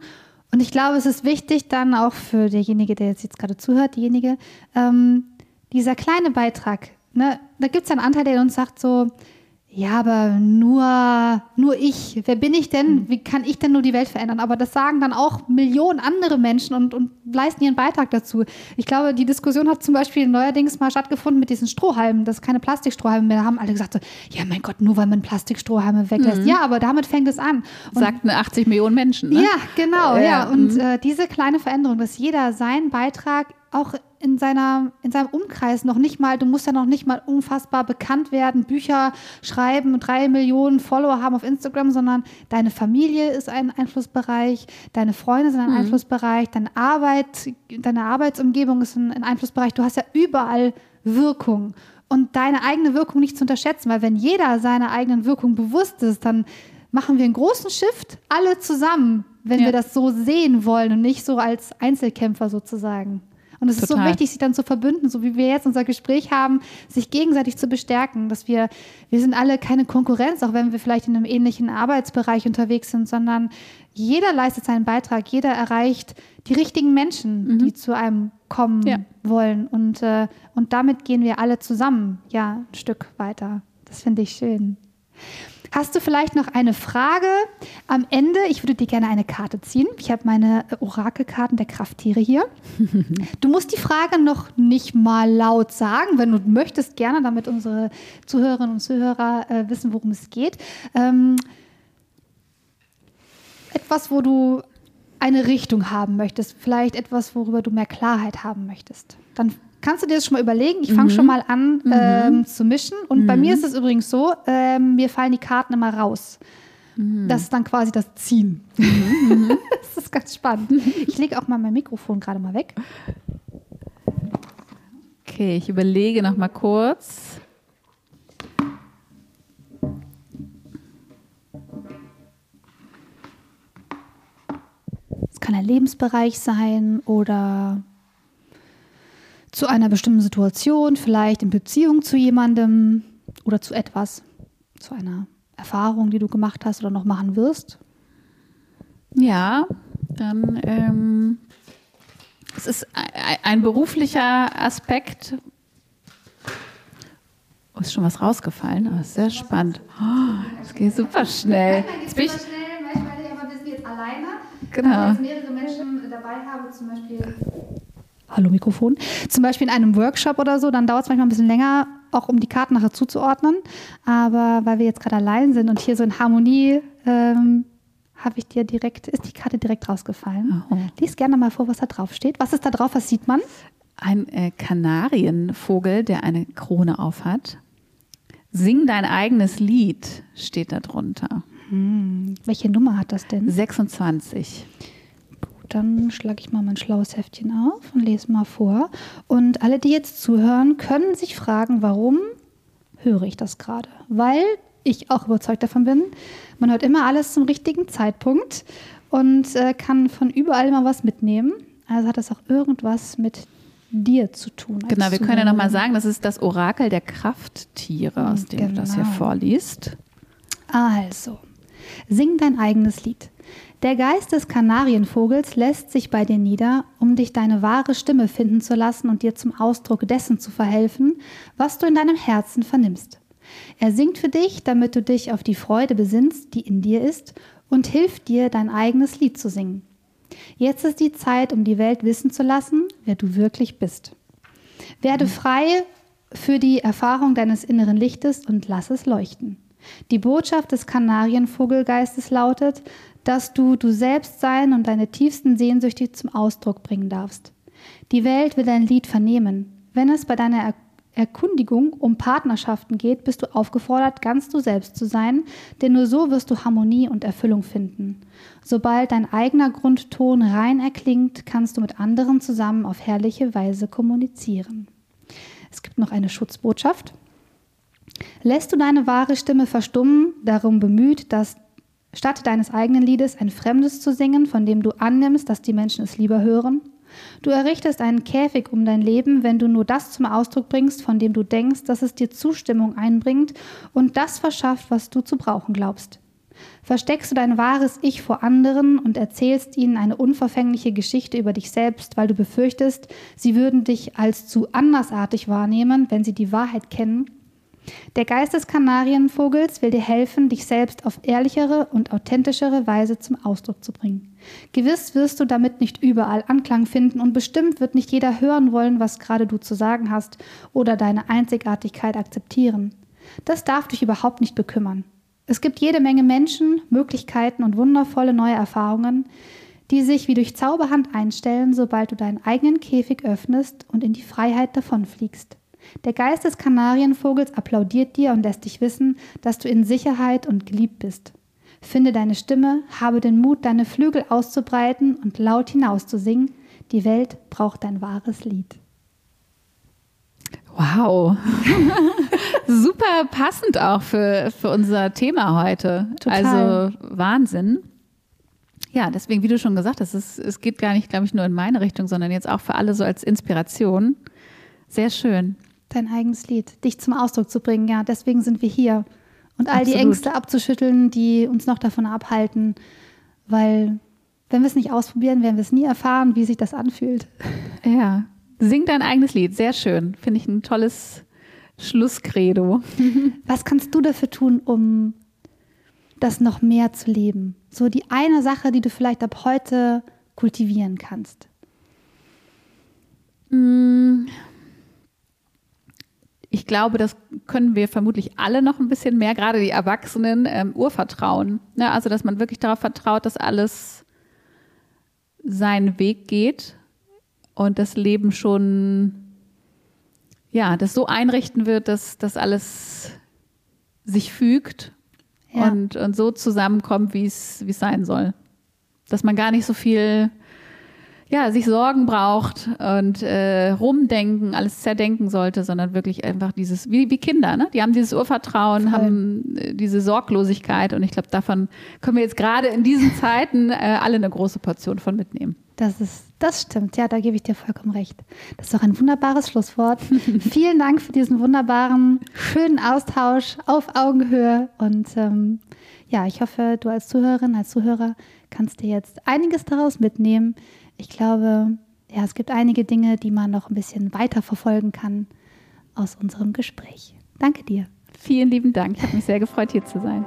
Und ich glaube, es ist wichtig dann auch für derjenige, der jetzt, jetzt gerade zuhört, diejenige, ähm, dieser kleine Beitrag, ne, da gibt es einen Anteil, der uns sagt so, ja, aber nur, nur ich. Wer bin ich denn? Hm. Wie kann ich denn nur die Welt verändern? Aber das sagen dann auch Millionen andere Menschen und, und leisten ihren Beitrag dazu. Ich glaube, die Diskussion hat zum Beispiel neuerdings mal stattgefunden mit diesen Strohhalmen, dass keine Plastikstrohhalme mehr haben. Alle gesagt so, ja, mein Gott, nur weil man Plastikstrohhalme weglässt. Mhm. Ja, aber damit fängt es an. Und Sagten 80 Millionen Menschen. Ne? Ja, genau. Ja, ja. Und mhm. äh, diese kleine Veränderung, dass jeder seinen Beitrag auch in, seiner, in seinem Umkreis noch nicht mal, du musst ja noch nicht mal unfassbar bekannt werden, Bücher schreiben drei Millionen Follower haben auf Instagram, sondern deine Familie ist ein Einflussbereich, deine Freunde sind ein mhm. Einflussbereich, deine Arbeit, deine Arbeitsumgebung ist ein, ein Einflussbereich. Du hast ja überall Wirkung und deine eigene Wirkung nicht zu unterschätzen, weil wenn jeder seiner eigenen Wirkung bewusst ist, dann machen wir einen großen Shift, alle zusammen wenn ja. wir das so sehen wollen und nicht so als Einzelkämpfer sozusagen. Und es ist so wichtig, sich dann zu verbünden, so wie wir jetzt unser Gespräch haben, sich gegenseitig zu bestärken, dass wir, wir sind alle keine Konkurrenz, auch wenn wir vielleicht in einem ähnlichen Arbeitsbereich unterwegs sind, sondern jeder leistet seinen Beitrag, jeder erreicht die richtigen Menschen, mhm. die zu einem kommen ja. wollen. Und, äh, und damit gehen wir alle zusammen, ja, ein Stück weiter. Das finde ich schön. Hast du vielleicht noch eine Frage am Ende? Ich würde dir gerne eine Karte ziehen. Ich habe meine Orakelkarten der Krafttiere hier. [LAUGHS] Du musst die Frage noch nicht mal laut sagen, wenn du möchtest, gerne, damit unsere Zuhörerinnen und Zuhörer äh, wissen, worum es geht. Ähm, etwas, wo du eine Richtung haben möchtest, vielleicht etwas, worüber du mehr Klarheit haben möchtest. Dann kannst du dir das schon mal überlegen. Ich fange mhm. schon mal an mhm. ähm, zu mischen. Und mhm. bei mir ist es übrigens so, ähm, mir fallen die Karten immer raus. Mhm. Das ist dann quasi das Ziehen. Mhm. [LAUGHS] das ist ganz spannend. Ich lege auch mal mein Mikrofon gerade mal weg. Okay, ich überlege noch mal kurz. Es kann ein Lebensbereich sein oder zu einer bestimmten Situation, vielleicht in Beziehung zu jemandem oder zu etwas, zu einer Erfahrung, die du gemacht hast oder noch machen wirst? Ja, dann ähm, es ist ein, beruflicher Aspekt. Oh, ist schon was rausgefallen? Oh, sehr spannend. Oh, das geht super schnell. Jetzt bin ich schnell, manchmal, aber wir sind jetzt alleine. Genau. Wenn ich mehrere Menschen dabei habe, zum Beispiel Hallo Mikrofon, zum Beispiel in einem Workshop oder so, dann dauert es manchmal ein bisschen länger, auch um die Karten nachher zuzuordnen. Aber weil wir jetzt gerade allein sind und hier so in Harmonie, ähm, habe ich dir direkt, ist die Karte direkt rausgefallen. Oh. Lies gerne mal vor, was da drauf steht. Was ist da drauf? Was sieht man? Ein äh, Kanarienvogel, der eine Krone aufhat. Sing dein eigenes Lied steht da drunter. Hm. Welche Nummer hat das denn? 26 dann schlage ich mal mein schlaues Heftchen auf und lese mal vor. Und alle, die jetzt zuhören, können sich fragen, warum höre ich das gerade? Weil ich auch überzeugt davon bin, man hört immer alles zum richtigen Zeitpunkt und äh, kann von überall immer was mitnehmen. Also hat das auch irgendwas mit dir zu tun. Genau, wir können ja nochmal sagen, das ist das Orakel der Krafttiere, aus dem genau. du das hier genau. vorliest. Also, sing dein eigenes Lied. Der Geist des Kanarienvogels lässt sich bei dir nieder, um dich deine wahre Stimme finden zu lassen und dir zum Ausdruck dessen zu verhelfen, was du in deinem Herzen vernimmst. Er singt für dich, damit du dich auf die Freude besinnst, die in dir ist, und hilft dir, dein eigenes Lied zu singen. Jetzt ist die Zeit, um die Welt wissen zu lassen, wer du wirklich bist. Werde frei für die Erfahrung deines inneren Lichtes und lass es leuchten. Die Botschaft des Kanarienvogelgeistes lautet, dass du du selbst sein und deine tiefsten Sehnsüchte zum Ausdruck bringen darfst. Die Welt will dein Lied vernehmen. Wenn es bei deiner Erkundigung um Partnerschaften geht, bist du aufgefordert, ganz du selbst zu sein, denn nur so wirst du Harmonie und Erfüllung finden. Sobald dein eigener Grundton rein erklingt, kannst du mit anderen zusammen auf herrliche Weise kommunizieren. Es gibt noch eine Schutzbotschaft. Lässt du deine wahre Stimme verstummen, darum bemüht, dass statt deines eigenen Liedes ein fremdes zu singen, von dem du annimmst, dass die Menschen es lieber hören? Du errichtest einen Käfig um dein Leben, wenn du nur das zum Ausdruck bringst, von dem du denkst, dass es dir Zustimmung einbringt und das verschafft, was du zu brauchen glaubst. Versteckst du dein wahres Ich vor anderen und erzählst ihnen eine unverfängliche Geschichte über dich selbst, weil du befürchtest, sie würden dich als zu andersartig wahrnehmen, wenn sie die Wahrheit kennen, der Geist des Kanarienvogels will dir helfen, dich selbst auf ehrlichere und authentischere Weise zum Ausdruck zu bringen. Gewiss wirst du damit nicht überall Anklang finden und bestimmt wird nicht jeder hören wollen, was gerade du zu sagen hast oder deine Einzigartigkeit akzeptieren. Das darf dich überhaupt nicht bekümmern. Es gibt jede Menge Menschen, Möglichkeiten und wundervolle neue Erfahrungen, die sich wie durch Zauberhand einstellen, sobald du deinen eigenen Käfig öffnest und in die Freiheit davonfliegst. Der Geist des Kanarienvogels applaudiert dir und lässt dich wissen, dass du in Sicherheit und geliebt bist. Finde deine Stimme, habe den Mut, deine Flügel auszubreiten und laut hinauszusingen. Die Welt braucht dein wahres Lied. Wow. [LAUGHS] Super passend auch für, für unser Thema heute. Total. Also Wahnsinn. ja, deswegen, wie du schon gesagt hast, es, es geht gar nicht, glaube ich, nur in meine Richtung, sondern jetzt auch für alle so als Inspiration. Sehr schön. Dein eigenes Lied, dich zum Ausdruck zu bringen, ja, deswegen sind wir hier. Und all Absolut. die Ängste abzuschütteln, die uns noch davon abhalten, weil wenn wir es nicht ausprobieren, werden wir es nie erfahren, wie sich das anfühlt. Ja, sing dein eigenes Lied, sehr schön. Finde ich ein tolles Schlusskredo. [LAUGHS] Was kannst du dafür tun, um das noch mehr zu leben? So die eine Sache, die du vielleicht ab heute kultivieren kannst. Ich glaube, das können wir vermutlich alle noch ein bisschen mehr, gerade die Erwachsenen, ähm, Urvertrauen. Ne? Also, dass man wirklich darauf vertraut, dass alles seinen Weg geht und das Leben schon, ja, das so einrichten wird, dass das alles sich fügt Ja. und, und so zusammenkommt, wie es wie es sein soll. Dass man gar nicht so viel ja, sich Sorgen braucht und äh, rumdenken, alles zerdenken sollte, sondern wirklich einfach dieses, wie, wie Kinder, ne? Die haben dieses Urvertrauen, Voll. haben äh, diese Sorglosigkeit und ich glaube, davon können wir jetzt gerade in diesen Zeiten äh, alle eine große Portion von mitnehmen. Das ist, das stimmt, ja, da gebe ich dir vollkommen recht. Das ist doch ein wunderbares Schlusswort. [LAUGHS] Vielen Dank für diesen wunderbaren, schönen Austausch auf Augenhöhe. Und ähm, ja, ich hoffe, du als Zuhörerin, als Zuhörer kannst dir jetzt einiges daraus mitnehmen. Ich glaube, ja, es gibt einige Dinge, die man noch ein bisschen weiter verfolgen kann aus unserem Gespräch. Danke dir. Vielen lieben Dank. Ich habe mich sehr gefreut, hier zu sein.